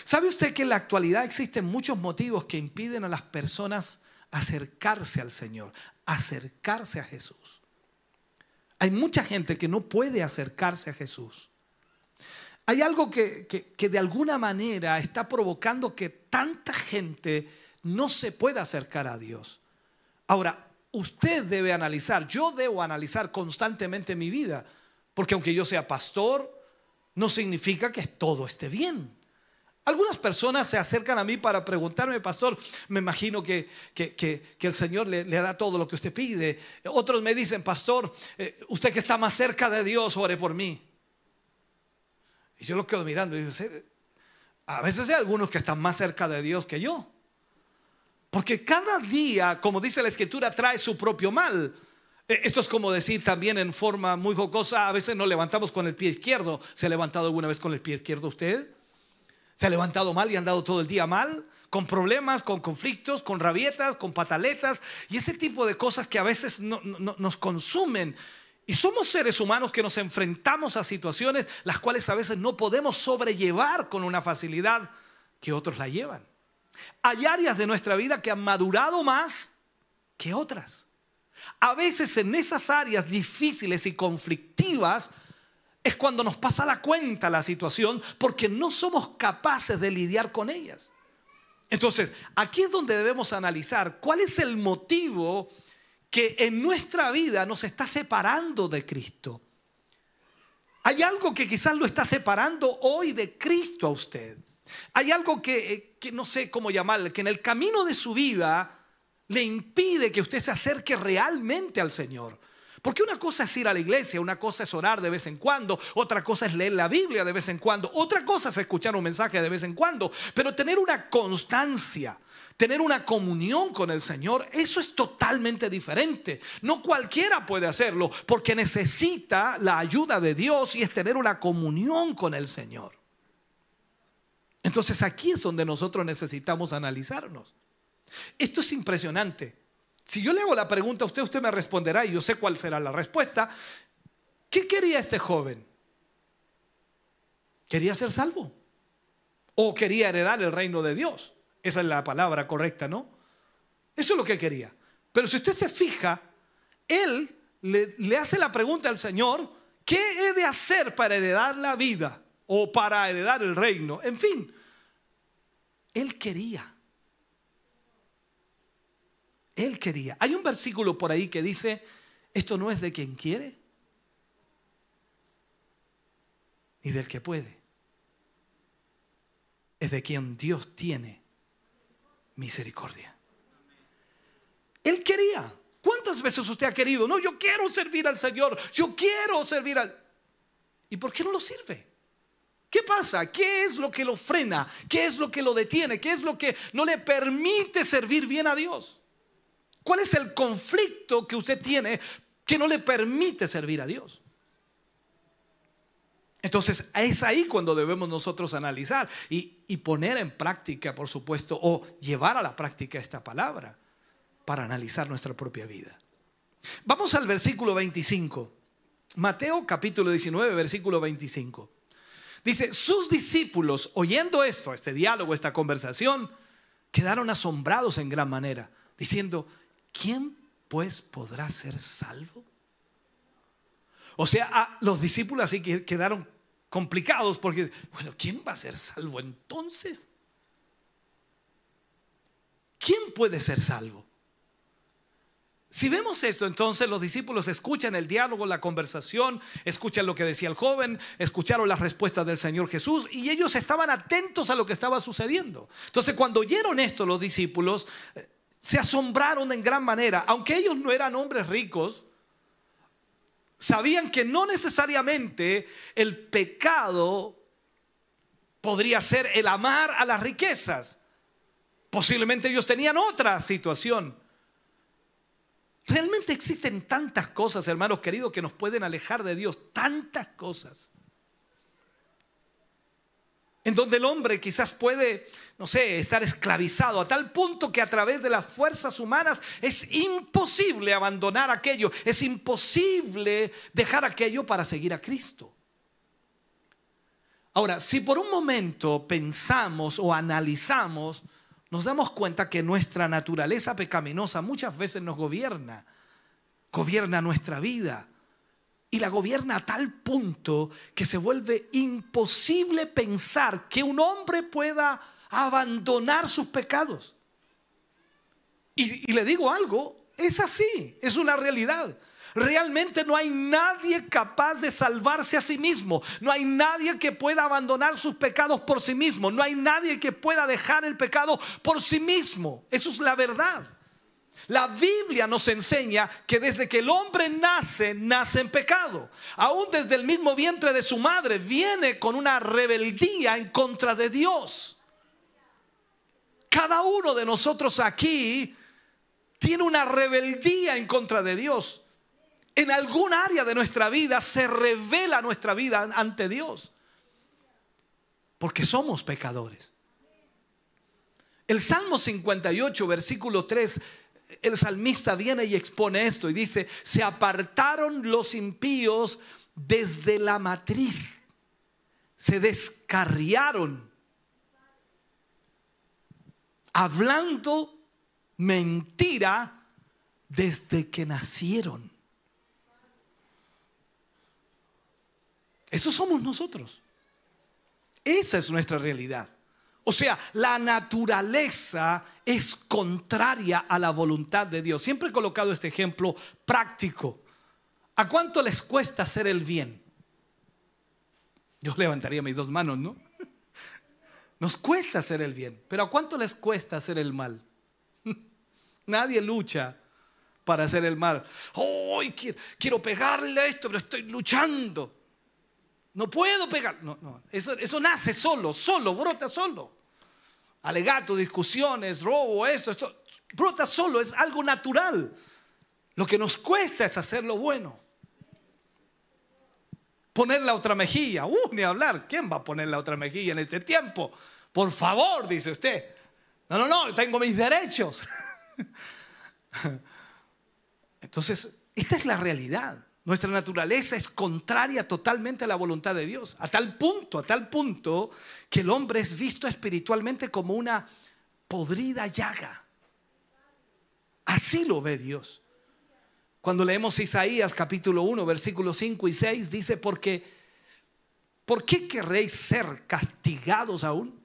¿Sabe usted que en la actualidad existen muchos motivos que impiden a las personas acercarse al Señor, acercarse a Jesús? Hay mucha gente que no puede acercarse a Jesús. Hay algo que, que, de alguna manera está provocando que tanta gente no se pueda acercar a Dios. Ahora, usted debe analizar, yo debo analizar constantemente mi vida, porque aunque yo sea pastor, no significa que todo esté bien. Algunas personas se acercan a mí para preguntarme, pastor, me imagino que, el Señor le, da todo lo que usted pide. Otros me dicen, pastor, eh, usted que está más cerca de Dios, ore por mí. Y yo lo quedo mirando y digo, a veces hay algunos que están más cerca de Dios que yo. Porque cada día, como dice la escritura, trae su propio mal. E, esto es como decir también en forma muy jocosa, a veces nos levantamos con el pie izquierdo. ¿Se ha levantado alguna vez con el pie izquierdo usted? ¿Se ha levantado mal y ha andado todo el día mal? Con problemas, con conflictos, con rabietas, con pataletas y ese tipo de cosas que a veces nos consumen. Y somos seres humanos que nos enfrentamos a situaciones las cuales a veces no podemos sobrellevar con una facilidad que otros la llevan. Hay áreas de nuestra vida que han madurado más que otras. A veces en esas áreas difíciles y conflictivas es cuando nos pasa la cuenta la situación porque no somos capaces de lidiar con ellas. Entonces, aquí es donde debemos analizar cuál es el motivo que en nuestra vida nos está separando de Cristo. Hay algo que quizás lo está separando hoy de Cristo a usted. Hay algo que, eh, que no sé cómo llamarle, que en el camino de su vida le impide que usted se acerque realmente al Señor. Porque una cosa es ir a la iglesia, una cosa es orar de vez en cuando, otra cosa es leer la Biblia de vez en cuando, otra cosa es escuchar un mensaje de vez en cuando, pero tener una constancia, tener una comunión con el Señor, eso es totalmente diferente. No cualquiera puede hacerlo porque necesita la ayuda de Dios y es tener una comunión con el Señor. Entonces aquí es donde nosotros necesitamos analizarnos. Esto es impresionante. Si yo le hago la pregunta a usted, usted me responderá y yo sé cuál será la respuesta. ¿Qué quería este joven? ¿Quería ser salvo? ¿O quería heredar el reino de Dios? Esa es la palabra correcta, ¿no? Eso es lo que quería. Pero si usted se fija, él le, le hace la pregunta al Señor, ¿qué he de hacer para heredar la vida? O para heredar el reino. En fin, él quería. Él quería. Hay un versículo por ahí que dice, esto no es de quien quiere, ni del que puede. Es de quien Dios tiene misericordia. Él quería. ¿Cuántas veces usted ha querido? No, yo quiero servir al Señor. Yo quiero servir al... ¿Y por qué no lo sirve? ¿Qué pasa? ¿Qué es lo que lo frena? ¿Qué es lo que lo detiene? ¿Qué es lo que no le permite servir bien a Dios? ¿Cuál es el conflicto que usted tiene que no le permite servir a Dios? Entonces es ahí cuando debemos nosotros analizar y, poner en práctica, por supuesto, o llevar a la práctica esta palabra para analizar nuestra propia vida. Vamos al versículo 25. Mateo capítulo 19, versículo 25. Dice, sus discípulos, oyendo esto, este diálogo, esta conversación, quedaron asombrados en gran manera, diciendo, ¿quién pues podrá ser salvo? O sea, ah, los discípulos así quedaron complicados porque, bueno, ¿quién va a ser salvo entonces? ¿Quién puede ser salvo? Si vemos esto, entonces los discípulos escuchan el diálogo, la conversación, escuchan lo que decía el joven, escucharon las respuestas del Señor Jesús y ellos estaban atentos a lo que estaba sucediendo. Entonces, cuando oyeron esto los discípulos, se asombraron en gran manera, aunque ellos no eran hombres ricos, Sabían que no necesariamente el pecado podría ser el amar a las riquezas. Posiblemente ellos tenían otra situación. Realmente existen tantas cosas, hermanos queridos, que nos pueden alejar de Dios. Tantas cosas en donde el hombre quizás puede, no sé, estar esclavizado a tal punto que a través de las fuerzas humanas es imposible abandonar aquello, es imposible dejar aquello para seguir a Cristo. Ahora, si por un momento pensamos o analizamos, nos damos cuenta que nuestra naturaleza pecaminosa muchas veces nos gobierna, gobierna nuestra vida y la gobierna a tal punto que se vuelve imposible pensar que un hombre pueda abandonar sus pecados. Y, le digo algo, es así, es una realidad. Realmente no hay nadie capaz de salvarse a sí mismo. No hay nadie que pueda abandonar sus pecados por sí mismo. No hay nadie que pueda dejar el pecado por sí mismo. Eso es la verdad. La Biblia nos enseña que desde que el hombre nace, nace en pecado. Aún desde el mismo vientre de su madre viene con una rebeldía en contra de Dios. Cada uno de nosotros aquí tiene una rebeldía en contra de Dios. En algún área de nuestra vida se revela nuestra vida ante Dios. Porque somos pecadores. El Salmo 58, versículo 3 el salmista viene y expone esto y dice, se apartaron los impíos desde la matriz, se descarriaron, hablando mentira desde que nacieron. Eso somos nosotros. Esa es nuestra realidad. O sea, la naturaleza es contraria a la voluntad de Dios. Siempre he colocado este ejemplo práctico. ¿A cuánto les cuesta hacer el bien? Yo levantaría mis dos manos, ¿no? Nos cuesta hacer el bien, pero ¿a cuánto les cuesta hacer el mal? Nadie lucha para hacer el mal. ¡Hoy quiero, pegarle a esto, pero estoy luchando! No puedo pegar. No, no. Eso, eso nace solo, solo, brota solo alegatos, discusiones, robo, eso, esto, brota solo, es algo natural. Lo que nos cuesta es hacer lo bueno. Poner la otra mejilla, uh, ni hablar, ¿quién va a poner la otra mejilla en este tiempo? Por favor, dice usted. No, no, no, tengo mis derechos. Entonces, esta es la realidad. Nuestra naturaleza es contraria totalmente a la voluntad de Dios. A tal punto, a tal punto que el hombre es visto espiritualmente como una podrida llaga. Así lo ve Dios. Cuando leemos Isaías capítulo 1, versículos 5 y 6, dice, porque, ¿por qué querréis ser castigados aún?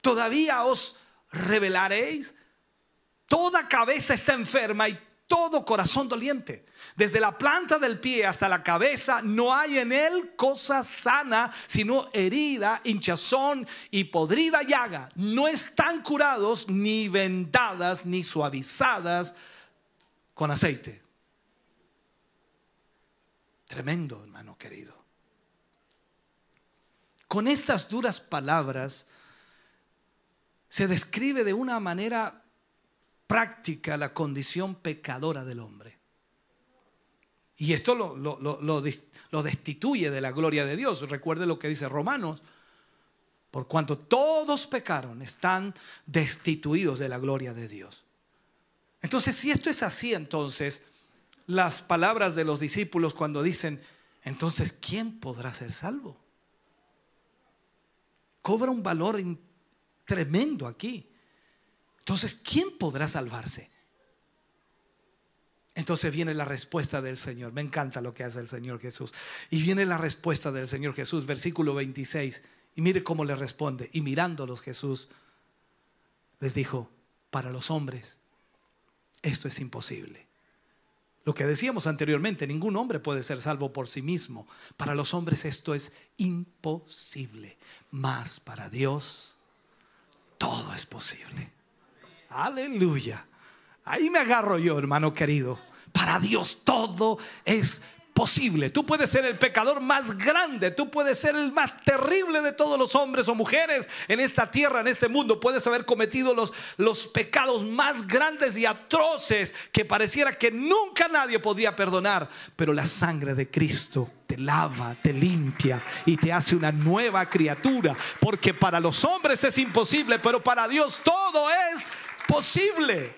¿Todavía os revelaréis? Toda cabeza está enferma y todo corazón doliente. Desde la planta del pie hasta la cabeza no hay en él cosa sana, sino herida, hinchazón y podrida llaga. No están curados ni vendadas ni suavizadas con aceite. Tremendo, hermano querido. Con estas duras palabras se describe de una manera práctica la condición pecadora del hombre. Y esto lo, lo, destituye de la gloria de Dios. Recuerde lo que dice Romanos. Por cuanto todos pecaron, están destituidos de la gloria de Dios. Entonces, si esto es así, entonces, las palabras de los discípulos cuando dicen, entonces, ¿quién podrá ser salvo? Cobra un valor tremendo aquí. Entonces, ¿quién podrá salvarse? Entonces viene la respuesta del Señor. Me encanta lo que hace el Señor Jesús. Y viene la respuesta del Señor Jesús, versículo 26. Y mire cómo le responde. Y mirándolos Jesús les dijo, para los hombres esto es imposible. Lo que decíamos anteriormente, ningún hombre puede ser salvo por sí mismo. Para los hombres esto es imposible. Mas para Dios todo es posible. Aleluya. Ahí me agarro yo, hermano querido. Para Dios todo es posible. Tú puedes ser el pecador más grande, tú puedes ser el más terrible de todos los hombres o mujeres en esta tierra, en este mundo. Puedes haber cometido los, los pecados más grandes y atroces que pareciera que nunca nadie podría perdonar. Pero la sangre de Cristo te lava, te limpia y te hace una nueva criatura. Porque para los hombres es imposible, pero para Dios todo es posible.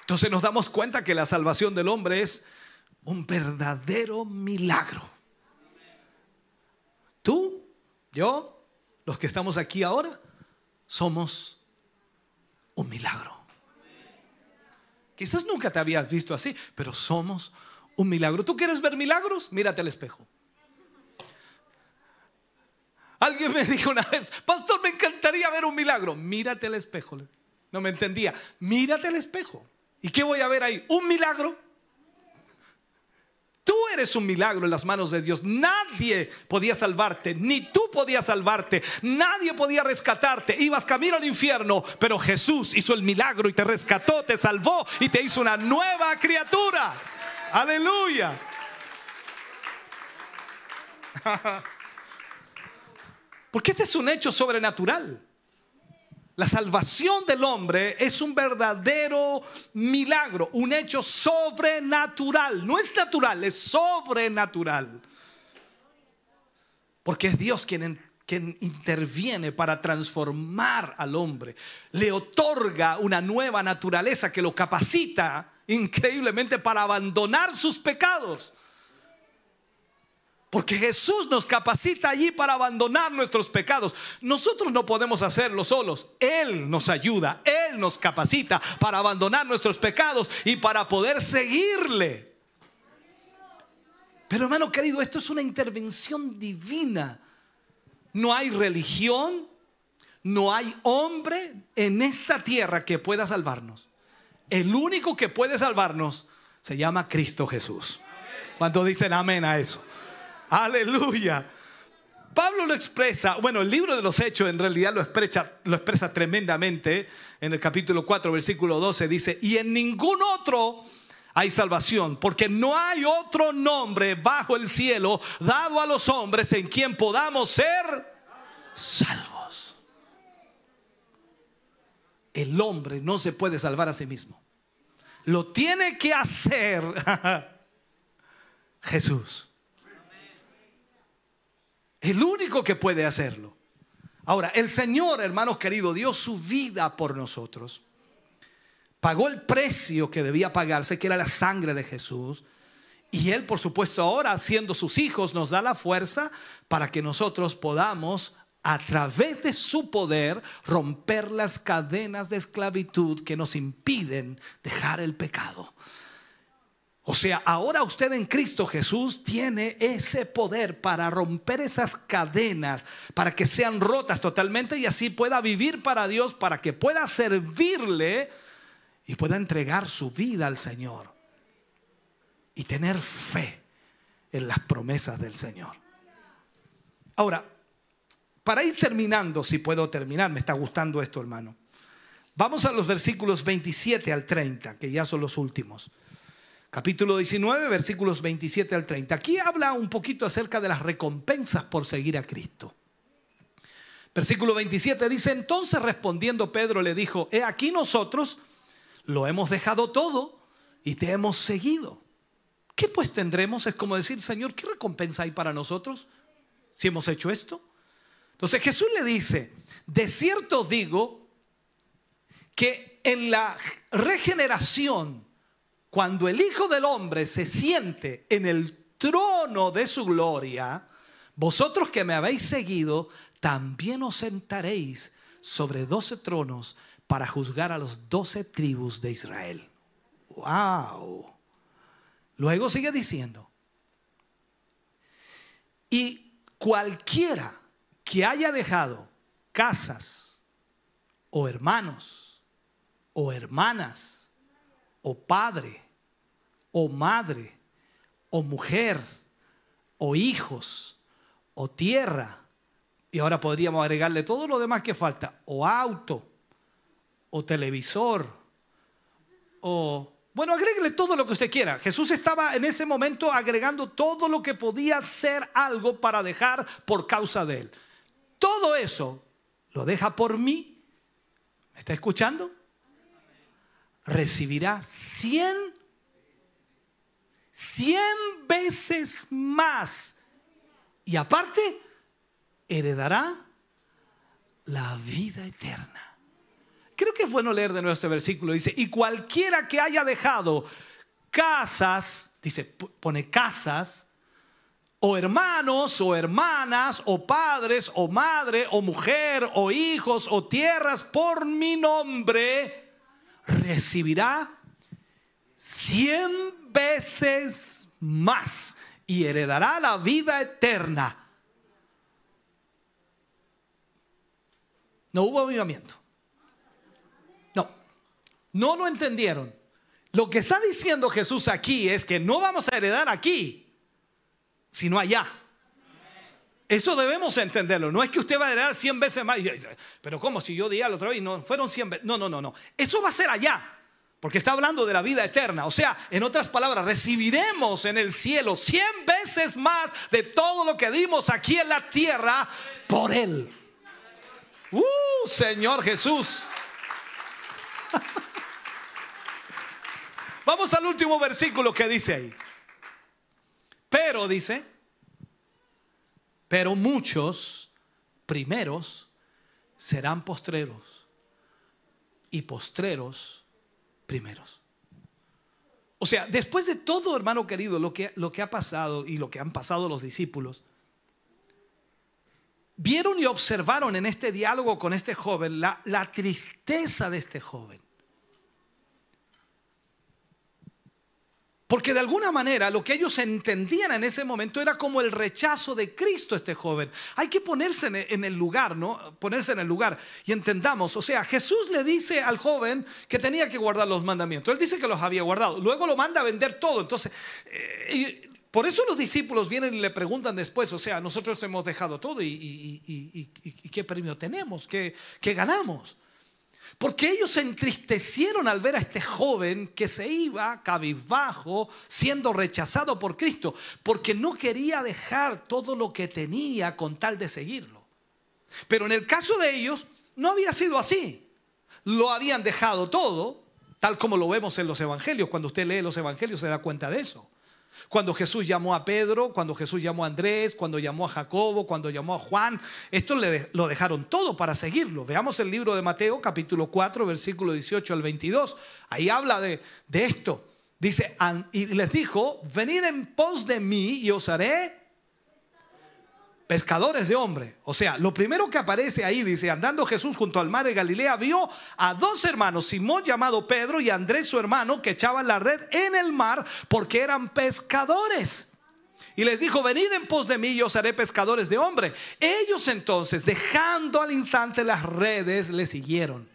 Entonces nos damos cuenta que la salvación del hombre es un verdadero milagro. Tú, yo, los que estamos aquí ahora, somos un milagro. Quizás nunca te habías visto así, pero somos un milagro. ¿Tú quieres ver milagros? Mírate al espejo. Alguien me dijo una vez, pastor, me encantaría ver un milagro. Mírate al espejo. No me entendía. Mírate al espejo. ¿Y qué voy a ver ahí? Un milagro. Tú eres un milagro en las manos de Dios. Nadie podía salvarte, ni tú podías salvarte. Nadie podía rescatarte. Ibas camino al infierno, pero Jesús hizo el milagro y te rescató, te salvó y te hizo una nueva criatura. Aleluya. Porque este es un hecho sobrenatural. La salvación del hombre es un verdadero milagro, un hecho sobrenatural. No es natural, es sobrenatural. Porque es Dios quien, quien interviene para transformar al hombre. Le otorga una nueva naturaleza que lo capacita increíblemente para abandonar sus pecados. Porque Jesús nos capacita allí para abandonar nuestros pecados. Nosotros no podemos hacerlo solos. Él nos ayuda, Él nos capacita para abandonar nuestros pecados y para poder seguirle. Pero hermano querido, esto es una intervención divina. No hay religión, no hay hombre en esta tierra que pueda salvarnos. El único que puede salvarnos se llama Cristo Jesús. ¿Cuántos dicen amén a eso? Aleluya. Pablo lo expresa, bueno, el libro de los Hechos en realidad lo expresa, lo expresa tremendamente. En el capítulo 4, versículo 12 dice, y en ningún otro hay salvación, porque no hay otro nombre bajo el cielo dado a los hombres en quien podamos ser salvos. El hombre no se puede salvar a sí mismo. Lo tiene que hacer Jesús. El único que puede hacerlo. Ahora, el Señor, hermanos queridos, dio su vida por nosotros. Pagó el precio que debía pagarse, que era la sangre de Jesús. Y Él, por supuesto, ahora, siendo sus hijos, nos da la fuerza para que nosotros podamos, a través de su poder, romper las cadenas de esclavitud que nos impiden dejar el pecado. O sea, ahora usted en Cristo Jesús tiene ese poder para romper esas cadenas, para que sean rotas totalmente y así pueda vivir para Dios, para que pueda servirle y pueda entregar su vida al Señor y tener fe en las promesas del Señor. Ahora, para ir terminando, si puedo terminar, me está gustando esto, hermano. Vamos a los versículos 27 al 30, que ya son los últimos capítulo 19, versículos 27 al 30. Aquí habla un poquito acerca de las recompensas por seguir a Cristo. Versículo 27 dice, entonces respondiendo Pedro le dijo, he aquí nosotros lo hemos dejado todo y te hemos seguido. ¿Qué pues tendremos? Es como decir, Señor, ¿qué recompensa hay para nosotros si hemos hecho esto? Entonces Jesús le dice, de cierto digo que en la regeneración cuando el Hijo del Hombre se siente en el trono de su gloria, vosotros que me habéis seguido, también os sentaréis sobre doce tronos para juzgar a los doce tribus de Israel. ¡Wow! Luego sigue diciendo, y cualquiera que haya dejado casas o hermanos o hermanas, o padre, o madre, o mujer, o hijos, o tierra. Y ahora podríamos agregarle todo lo demás que falta, o auto, o televisor, o Bueno, agréguele todo lo que usted quiera. Jesús estaba en ese momento agregando todo lo que podía ser algo para dejar por causa de él. Todo eso lo deja por mí. ¿Me está escuchando? Recibirá cien, cien veces más. Y aparte, heredará la vida eterna. Creo que es bueno leer de nuevo este versículo. Dice, y cualquiera que haya dejado casas, dice, pone casas, o hermanos, o hermanas, o padres, o madre, o mujer, o hijos, o tierras por mi nombre, recibirá cien veces más y heredará la vida eterna. No hubo avivamiento. No lo entendieron. Lo que está diciendo Jesús aquí es que no vamos a heredar aquí, sino allá. Eso debemos entenderlo. No es que usted va a heredar 100 veces más. Pero ¿cómo? Si yo di la otra vez no fueron 100 veces. No, no, no, no. Eso va a ser allá. Porque está hablando de la vida eterna. O sea, en otras palabras, recibiremos en el cielo 100 veces más de todo lo que dimos aquí en la tierra por Él. ¡Uh, Señor Jesús! Vamos al último versículo que dice ahí. Pero dice, pero muchos primeros serán postreros y postreros primeros. O sea, después de todo, hermano querido, lo que, lo que ha pasado y lo que han pasado los discípulos, vieron y observaron en este diálogo con este joven la, la tristeza de este joven. Porque de alguna manera lo que ellos entendían en ese momento era como el rechazo de Cristo este joven. Hay que ponerse en el lugar, ¿no? Ponerse en el lugar y entendamos. O sea, Jesús le dice al joven que tenía que guardar los mandamientos. Él dice que los había guardado. Luego lo manda a vender todo. Entonces, eh, por eso los discípulos vienen y le preguntan después, o sea, nosotros hemos dejado todo y, qué premio tenemos, qué ganamos. Porque ellos se entristecieron al ver a este joven que se iba cabizbajo, siendo rechazado por Cristo, porque no quería dejar todo lo que tenía con tal de seguirlo. Pero en el caso de ellos no había sido así. Lo habían dejado todo, tal como lo vemos en los evangelios. Cuando usted lee los evangelios se da cuenta de eso. Cuando Jesús llamó a Pedro, cuando Jesús llamó a Andrés, cuando llamó a Jacobo, cuando llamó a Juan, esto lo dejaron todo para seguirlo. Veamos el libro de Mateo, capítulo 4, versículo 18 al 22. Ahí habla de, de esto. Dice, y les dijo, venid en pos de mí y os haré pescadores de hombre. O sea, lo primero que aparece ahí dice, andando Jesús junto al mar de Galilea, vio a dos hermanos, Simón llamado Pedro y Andrés su hermano, que echaban la red en el mar porque eran pescadores. Y les dijo, venid en pos de mí y os haré pescadores de hombre. Ellos entonces, dejando al instante las redes, le siguieron.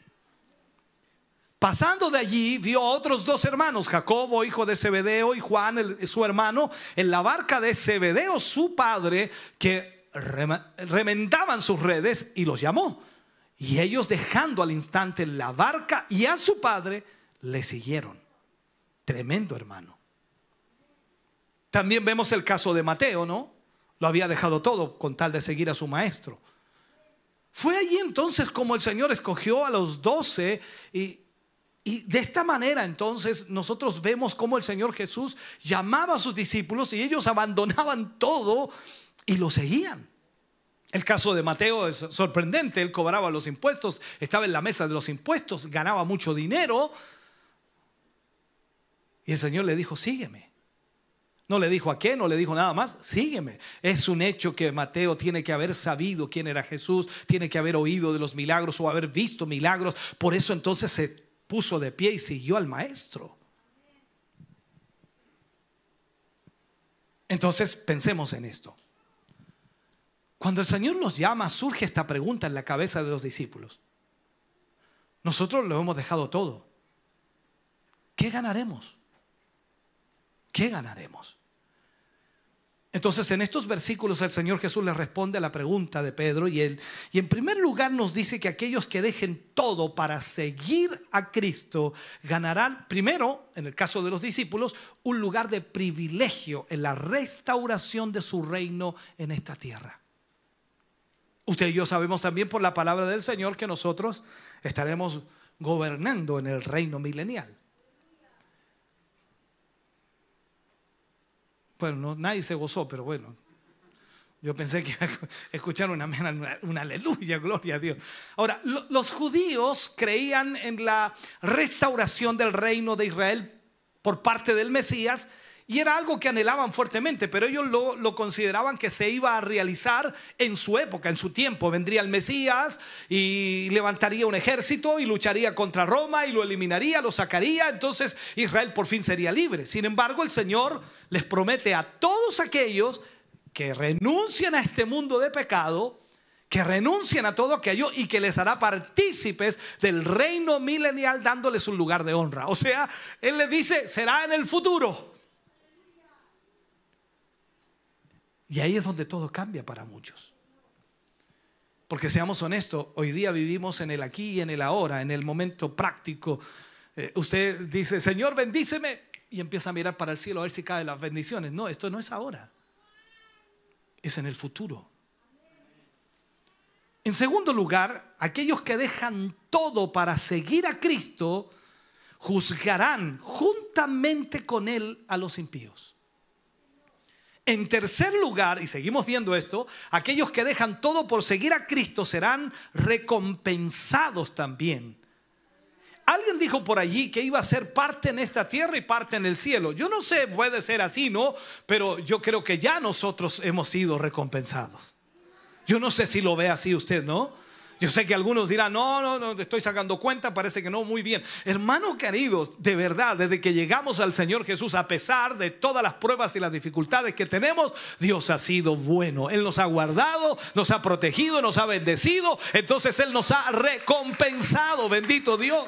Pasando de allí, vio a otros dos hermanos, Jacobo, hijo de Zebedeo, y Juan, su hermano, en la barca de Zebedeo, su padre, que remendaban sus redes y los llamó. Y ellos dejando al instante la barca y a su padre, le siguieron. Tremendo hermano. También vemos el caso de Mateo, ¿no? Lo había dejado todo con tal de seguir a su maestro. Fue allí entonces como el Señor escogió a los doce y, y de esta manera entonces nosotros vemos cómo el Señor Jesús llamaba a sus discípulos y ellos abandonaban todo y lo seguían. El caso de Mateo es sorprendente, él cobraba los impuestos, estaba en la mesa de los impuestos, ganaba mucho dinero. Y el Señor le dijo, sígueme. No le dijo a qué, no le dijo nada más, sígueme. Es un hecho que Mateo tiene que haber sabido quién era Jesús, tiene que haber oído de los milagros o haber visto milagros. Por eso entonces se puso de pie y siguió al maestro. Entonces pensemos en esto. Cuando el Señor nos llama, surge esta pregunta en la cabeza de los discípulos. Nosotros lo hemos dejado todo. ¿Qué ganaremos? ¿Qué ganaremos? Entonces en estos versículos el Señor Jesús le responde a la pregunta de Pedro y él y en primer lugar nos dice que aquellos que dejen todo para seguir a Cristo ganarán primero, en el caso de los discípulos, un lugar de privilegio en la restauración de su reino en esta tierra. Usted y yo sabemos también por la palabra del Señor que nosotros estaremos gobernando en el reino milenial. Bueno, nadie se gozó, pero bueno. Yo pensé que iba a escuchar una, una, aleluya, gloria a Dios. Ahora, los judíos creían en la restauración del reino de Israel por parte del Mesías y era algo que anhelaban fuertemente, pero ellos lo, consideraban que se iba a realizar en su época, en su tiempo. Vendría el Mesías y levantaría un ejército y lucharía contra Roma y lo eliminaría, lo sacaría. Entonces Israel por fin sería libre. Sin embargo, el Señor les promete a todos aquellos que renuncian a este mundo de pecado, que renuncian a todo aquello y que les hará partícipes del reino milenial dándoles un lugar de honra. O sea, Él les dice, será en el futuro. Y ahí es donde todo cambia para muchos. Porque seamos honestos, hoy día vivimos en el aquí y en el ahora, en el momento práctico. Eh, usted dice, Señor, bendíceme, y empieza a mirar para el cielo a ver si caen las bendiciones. No, esto no es ahora, es en el futuro. En segundo lugar, aquellos que dejan todo para seguir a Cristo, juzgarán juntamente con Él a los impíos. En tercer lugar, y seguimos viendo esto, aquellos que dejan todo por seguir a Cristo serán recompensados también. Alguien dijo por allí que iba a ser parte en esta tierra y parte en el cielo. Yo no sé, puede ser así, ¿no? Pero yo creo que ya nosotros hemos sido recompensados. Yo no sé si lo ve así usted, ¿no? Yo sé que algunos dirán, no, no, no, te estoy sacando cuenta, parece que no, muy bien. Hermanos queridos, de verdad, desde que llegamos al Señor Jesús, a pesar de todas las pruebas y las dificultades que tenemos, Dios ha sido bueno. Él nos ha guardado, nos ha protegido, nos ha bendecido. Entonces Él nos ha recompensado, bendito Dios.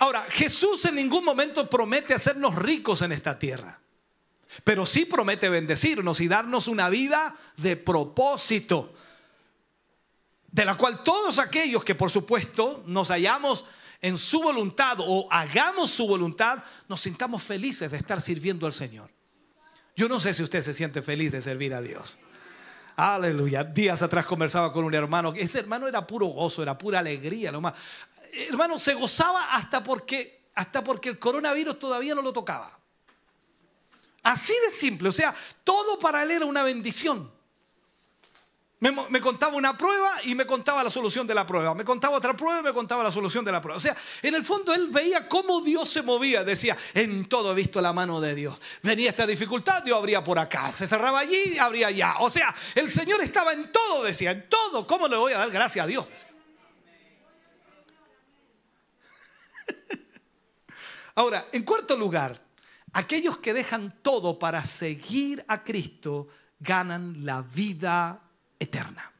Ahora, Jesús en ningún momento promete hacernos ricos en esta tierra. Pero sí promete bendecirnos y darnos una vida de propósito de la cual todos aquellos que por supuesto nos hallamos en su voluntad o hagamos su voluntad, nos sintamos felices de estar sirviendo al Señor. Yo no sé si usted se siente feliz de servir a Dios. Aleluya. Días atrás conversaba con un hermano. Ese hermano era puro gozo, era pura alegría. Nomás. Hermano, se gozaba hasta porque, hasta porque el coronavirus todavía no lo tocaba. Así de simple. O sea, todo para él era una bendición. Me, contaba una prueba y me contaba la solución de la prueba. Me contaba otra prueba y me contaba la solución de la prueba. O sea, en el fondo él veía cómo Dios se movía. Decía, en todo he visto la mano de Dios. Venía esta dificultad, Dios abría por acá. Se cerraba allí, abría allá. O sea, el Señor estaba en todo, decía, en todo. ¿Cómo le voy a dar gracias a Dios? Ahora, en cuarto lugar, aquellos que dejan todo para seguir a Cristo ganan la vida eterna.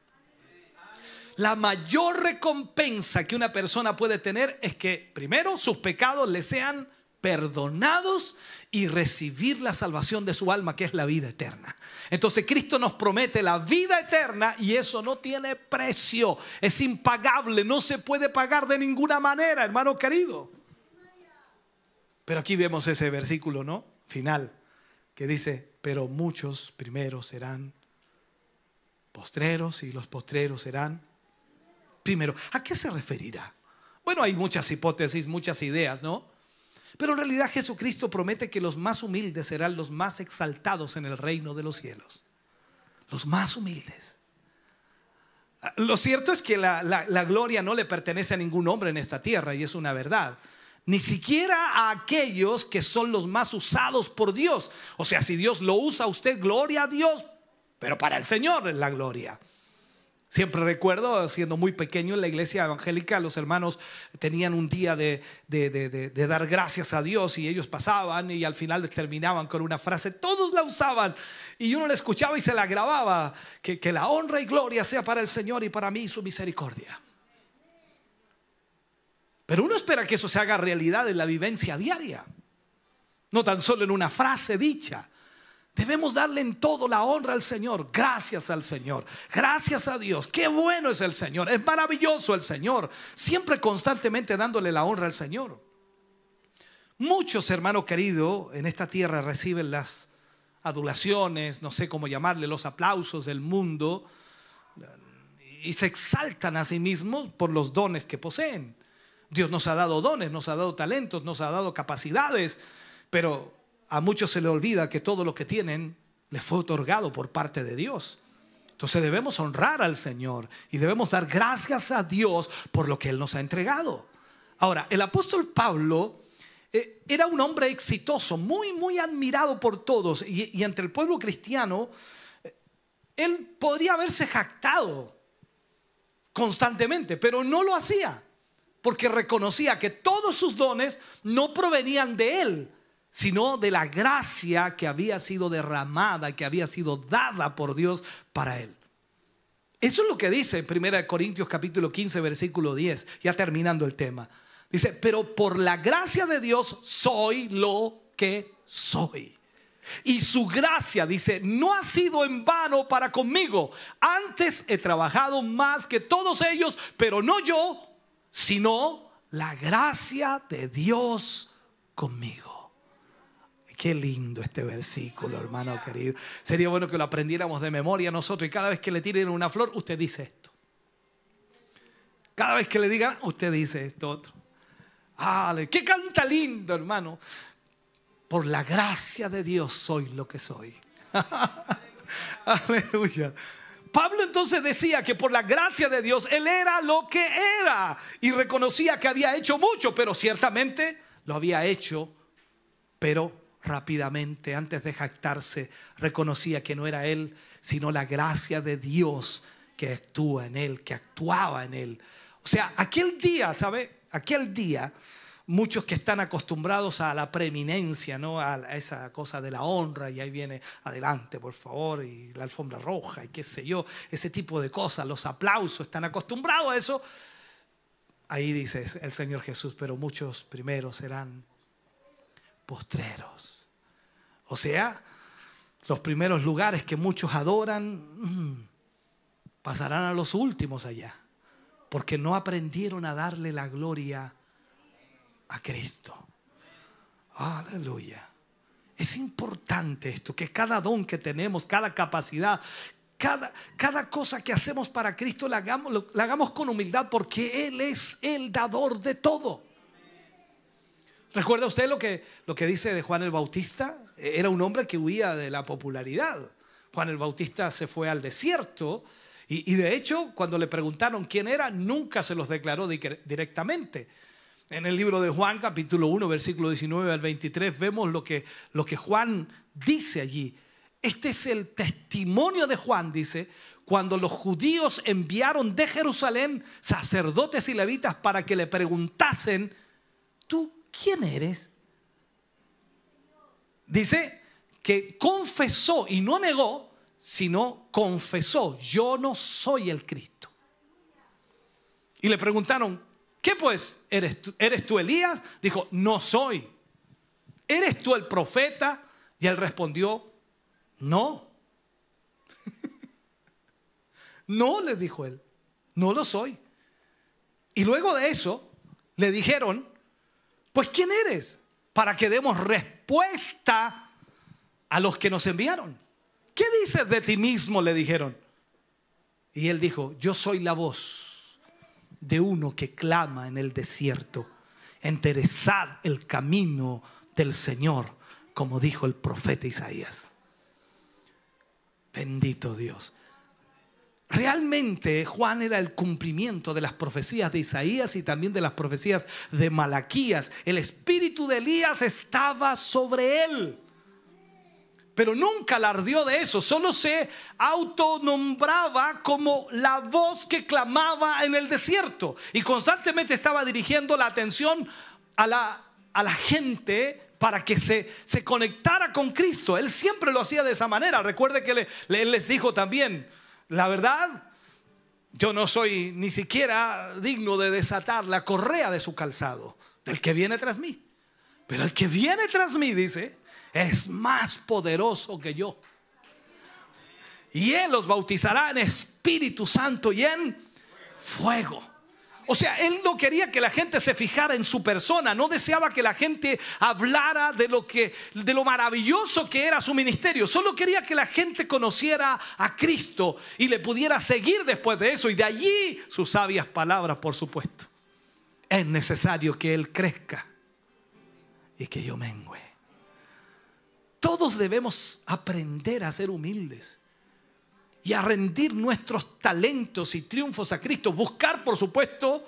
La mayor recompensa que una persona puede tener es que primero sus pecados le sean perdonados y recibir la salvación de su alma, que es la vida eterna. Entonces Cristo nos promete la vida eterna y eso no tiene precio, es impagable, no se puede pagar de ninguna manera, hermano querido. Pero aquí vemos ese versículo, ¿no? Final, que dice, pero muchos primero serán postreros y los postreros serán primero. ¿A qué se referirá? Bueno, hay muchas hipótesis, muchas ideas, ¿no? Pero en realidad Jesucristo promete que los más humildes serán los más exaltados en el reino de los cielos. Los más humildes. Lo cierto es que la, la, gloria no le pertenece a ningún hombre en esta tierra y es una verdad. Ni siquiera a aquellos que son los más usados por Dios. O sea, si Dios lo usa a usted, gloria a Dios, pero para el Señor es la gloria. Siempre recuerdo, siendo muy pequeño en la iglesia evangélica, los hermanos tenían un día de, dar gracias a Dios y ellos pasaban y al final terminaban con una frase, todos la usaban y uno la escuchaba y se la grababa, que, que la honra y gloria sea para el Señor y para mí su misericordia. Pero uno espera que eso se haga realidad en la vivencia diaria, no tan solo en una frase dicha. Debemos darle en todo la honra al Señor. Gracias al Señor. Gracias a Dios. Qué bueno es el Señor. Es maravilloso el Señor. Siempre constantemente dándole la honra al Señor. Muchos, hermano querido, en esta tierra reciben las adulaciones, no sé cómo llamarle, los aplausos del mundo y se exaltan a sí mismos por los dones que poseen. Dios nos ha dado dones, nos ha dado talentos, nos ha dado capacidades, pero a muchos se le olvida que todo lo que tienen les fue otorgado por parte de Dios. Entonces debemos honrar al Señor y debemos dar gracias a Dios por lo que Él nos ha entregado. Ahora, el apóstol Pablo eh, era un hombre exitoso, muy, muy admirado por todos y, y entre el pueblo cristiano, eh, él podría haberse jactado constantemente, pero no lo hacía, porque reconocía que todos sus dones no provenían de él, sino de la gracia que había sido derramada, que había sido dada por Dios para él. Eso es lo que dice en 1 Corintios capítulo 15, versículo 10, ya terminando el tema. Dice, pero por la gracia de Dios soy lo que soy. Y su gracia, dice, no ha sido en vano para conmigo. Antes he trabajado más que todos ellos, pero no yo, sino la gracia de Dios conmigo. Qué lindo este versículo, hermano querido. Sería bueno que lo aprendiéramos de memoria nosotros y cada vez que le tiren una flor, usted dice esto. Cada vez que le digan, usted dice esto otro. Ale, qué canta lindo, hermano. Por la gracia de Dios soy lo que soy. Aleluya. Pablo entonces decía que por la gracia de Dios él era lo que era y reconocía que había hecho mucho, pero ciertamente lo había hecho, pero rápidamente, antes de jactarse, reconocía que no era él, sino la gracia de Dios que actúa en él, que actuaba en él. O sea, aquel día, ¿sabe? Aquel día, muchos que están acostumbrados a la preeminencia, ¿no? A esa cosa de la honra, y ahí viene adelante, por favor, y la alfombra roja, y qué sé yo, ese tipo de cosas, los aplausos, están acostumbrados a eso. Ahí dice el Señor Jesús, pero muchos primeros serán postreros. O sea, los primeros lugares que muchos adoran mm, pasarán a los últimos allá, porque no aprendieron a darle la gloria a Cristo. Aleluya. Es importante esto, que cada don que tenemos, cada capacidad, cada, cada, cosa que hacemos para Cristo la hagamos, la hagamos con humildad porque Él es el dador de todo. ¿Recuerda usted lo que, lo que dice de Juan el Bautista? Era un hombre que huía de la popularidad. Juan el Bautista se fue al desierto y, y de hecho cuando le preguntaron quién era, nunca se los declaró directamente. En el libro de Juan, capítulo 1, versículo 19 al 23, vemos lo que, lo que Juan dice allí. Este es el testimonio de Juan, dice, cuando los judíos enviaron de Jerusalén sacerdotes y levitas para que le preguntasen, ¿tú ¿quién eres? Dice que confesó y no negó, sino confesó, yo no soy el Cristo. Y le preguntaron, ¿qué pues? ¿Eres tú, ¿Eres tú Elías? Dijo, no soy. ¿Eres tú el profeta? Y él respondió, no. no, le dijo él, no lo soy. Y luego de eso le dijeron, pues ¿quién eres? Para que demos respuesta a los que nos enviaron. ¿Qué dices de ti mismo? Le dijeron. Y él dijo, yo soy la voz de uno que clama en el desierto. Enterezad el camino del Señor, como dijo el profeta Isaías. Bendito Dios. Realmente Juan era el cumplimiento de las profecías de Isaías y también de las profecías de Malaquías. El espíritu de Elías estaba sobre él. Pero nunca alardeó de eso, solo se autonombraba como la voz que clamaba en el desierto y constantemente estaba dirigiendo la atención a la, a la gente para que se, se conectara con Cristo. Él siempre lo hacía de esa manera. Recuerde que él les dijo también, la verdad, yo no soy ni siquiera digno de desatar la correa de su calzado, del que viene tras mí. Pero el que viene tras mí, dice, es más poderoso que yo. Y Él los bautizará en Espíritu Santo y en fuego. O sea, él no quería que la gente se fijara en su persona, no deseaba que la gente hablara de lo que de lo maravilloso que era su ministerio, solo quería que la gente conociera a Cristo y le pudiera seguir después de eso y de allí sus sabias palabras, por supuesto. Es necesario que él crezca y que yo mengüe. Todos debemos aprender a ser humildes y a rendir nuestros talentos y triunfos a Cristo. Buscar, por supuesto,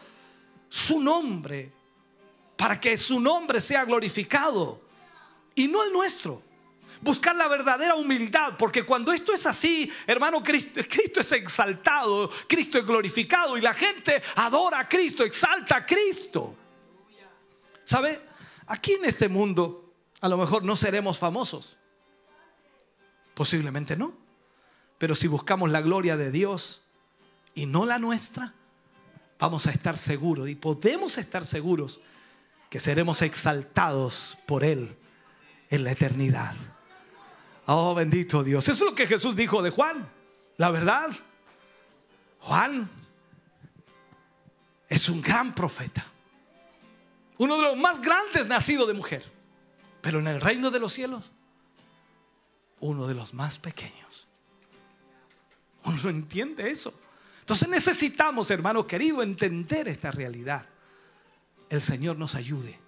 su nombre, para que su nombre sea glorificado y no el nuestro. Buscar la verdadera humildad, porque cuando esto es así, hermano, Cristo, Cristo es exaltado, Cristo es glorificado y la gente adora a Cristo, exalta a Cristo. ¿Sabe? Aquí en este mundo a lo mejor no seremos famosos. Posiblemente no. Pero si buscamos la gloria de Dios y no la nuestra, vamos a estar seguros y podemos estar seguros que seremos exaltados por Él en la eternidad. Oh, bendito Dios. Eso es lo que Jesús dijo de Juan. La verdad, Juan es un gran profeta. Uno de los más grandes nacido de mujer. Pero en el reino de los cielos, uno de los más pequeños. Uno no entiende eso. Entonces necesitamos, hermano querido, entender esta realidad. El Señor nos ayude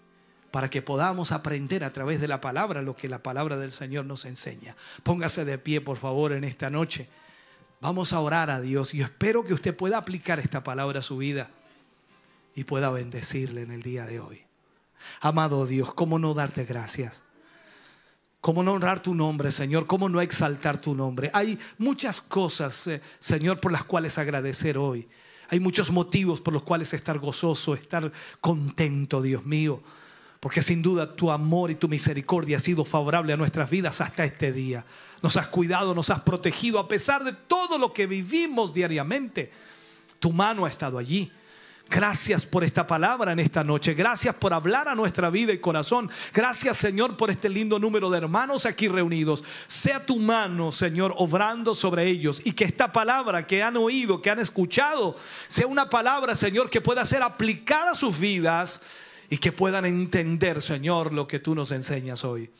para que podamos aprender a través de la palabra lo que la palabra del Señor nos enseña. Póngase de pie, por favor, en esta noche. Vamos a orar a Dios y espero que usted pueda aplicar esta palabra a su vida y pueda bendecirle en el día de hoy. Amado Dios, ¿cómo no darte gracias? ¿Cómo no honrar tu nombre, Señor? ¿Cómo no exaltar tu nombre? Hay muchas cosas, eh, Señor, por las cuales agradecer hoy. Hay muchos motivos por los cuales estar gozoso, estar contento, Dios mío. Porque sin duda tu amor y tu misericordia ha sido favorable a nuestras vidas hasta este día. Nos has cuidado, nos has protegido a pesar de todo lo que vivimos diariamente. Tu mano ha estado allí. Gracias por esta palabra en esta noche. Gracias por hablar a nuestra vida y corazón. Gracias Señor por este lindo número de hermanos aquí reunidos. Sea tu mano, Señor, obrando sobre ellos y que esta palabra que han oído, que han escuchado, sea una palabra, Señor, que pueda ser aplicada a sus vidas y que puedan entender, Señor, lo que tú nos enseñas hoy.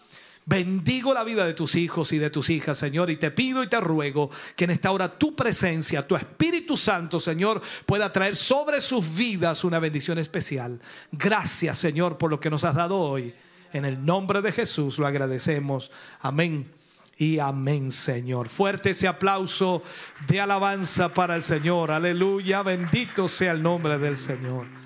Bendigo la vida de tus hijos y de tus hijas, Señor, y te pido y te ruego que en esta hora tu presencia, tu Espíritu Santo, Señor, pueda traer sobre sus vidas una bendición especial. Gracias, Señor, por lo que nos has dado hoy. En el nombre de Jesús lo agradecemos. Amén. Y amén, Señor. Fuerte ese aplauso de alabanza para el Señor. Aleluya. Bendito sea el nombre del Señor.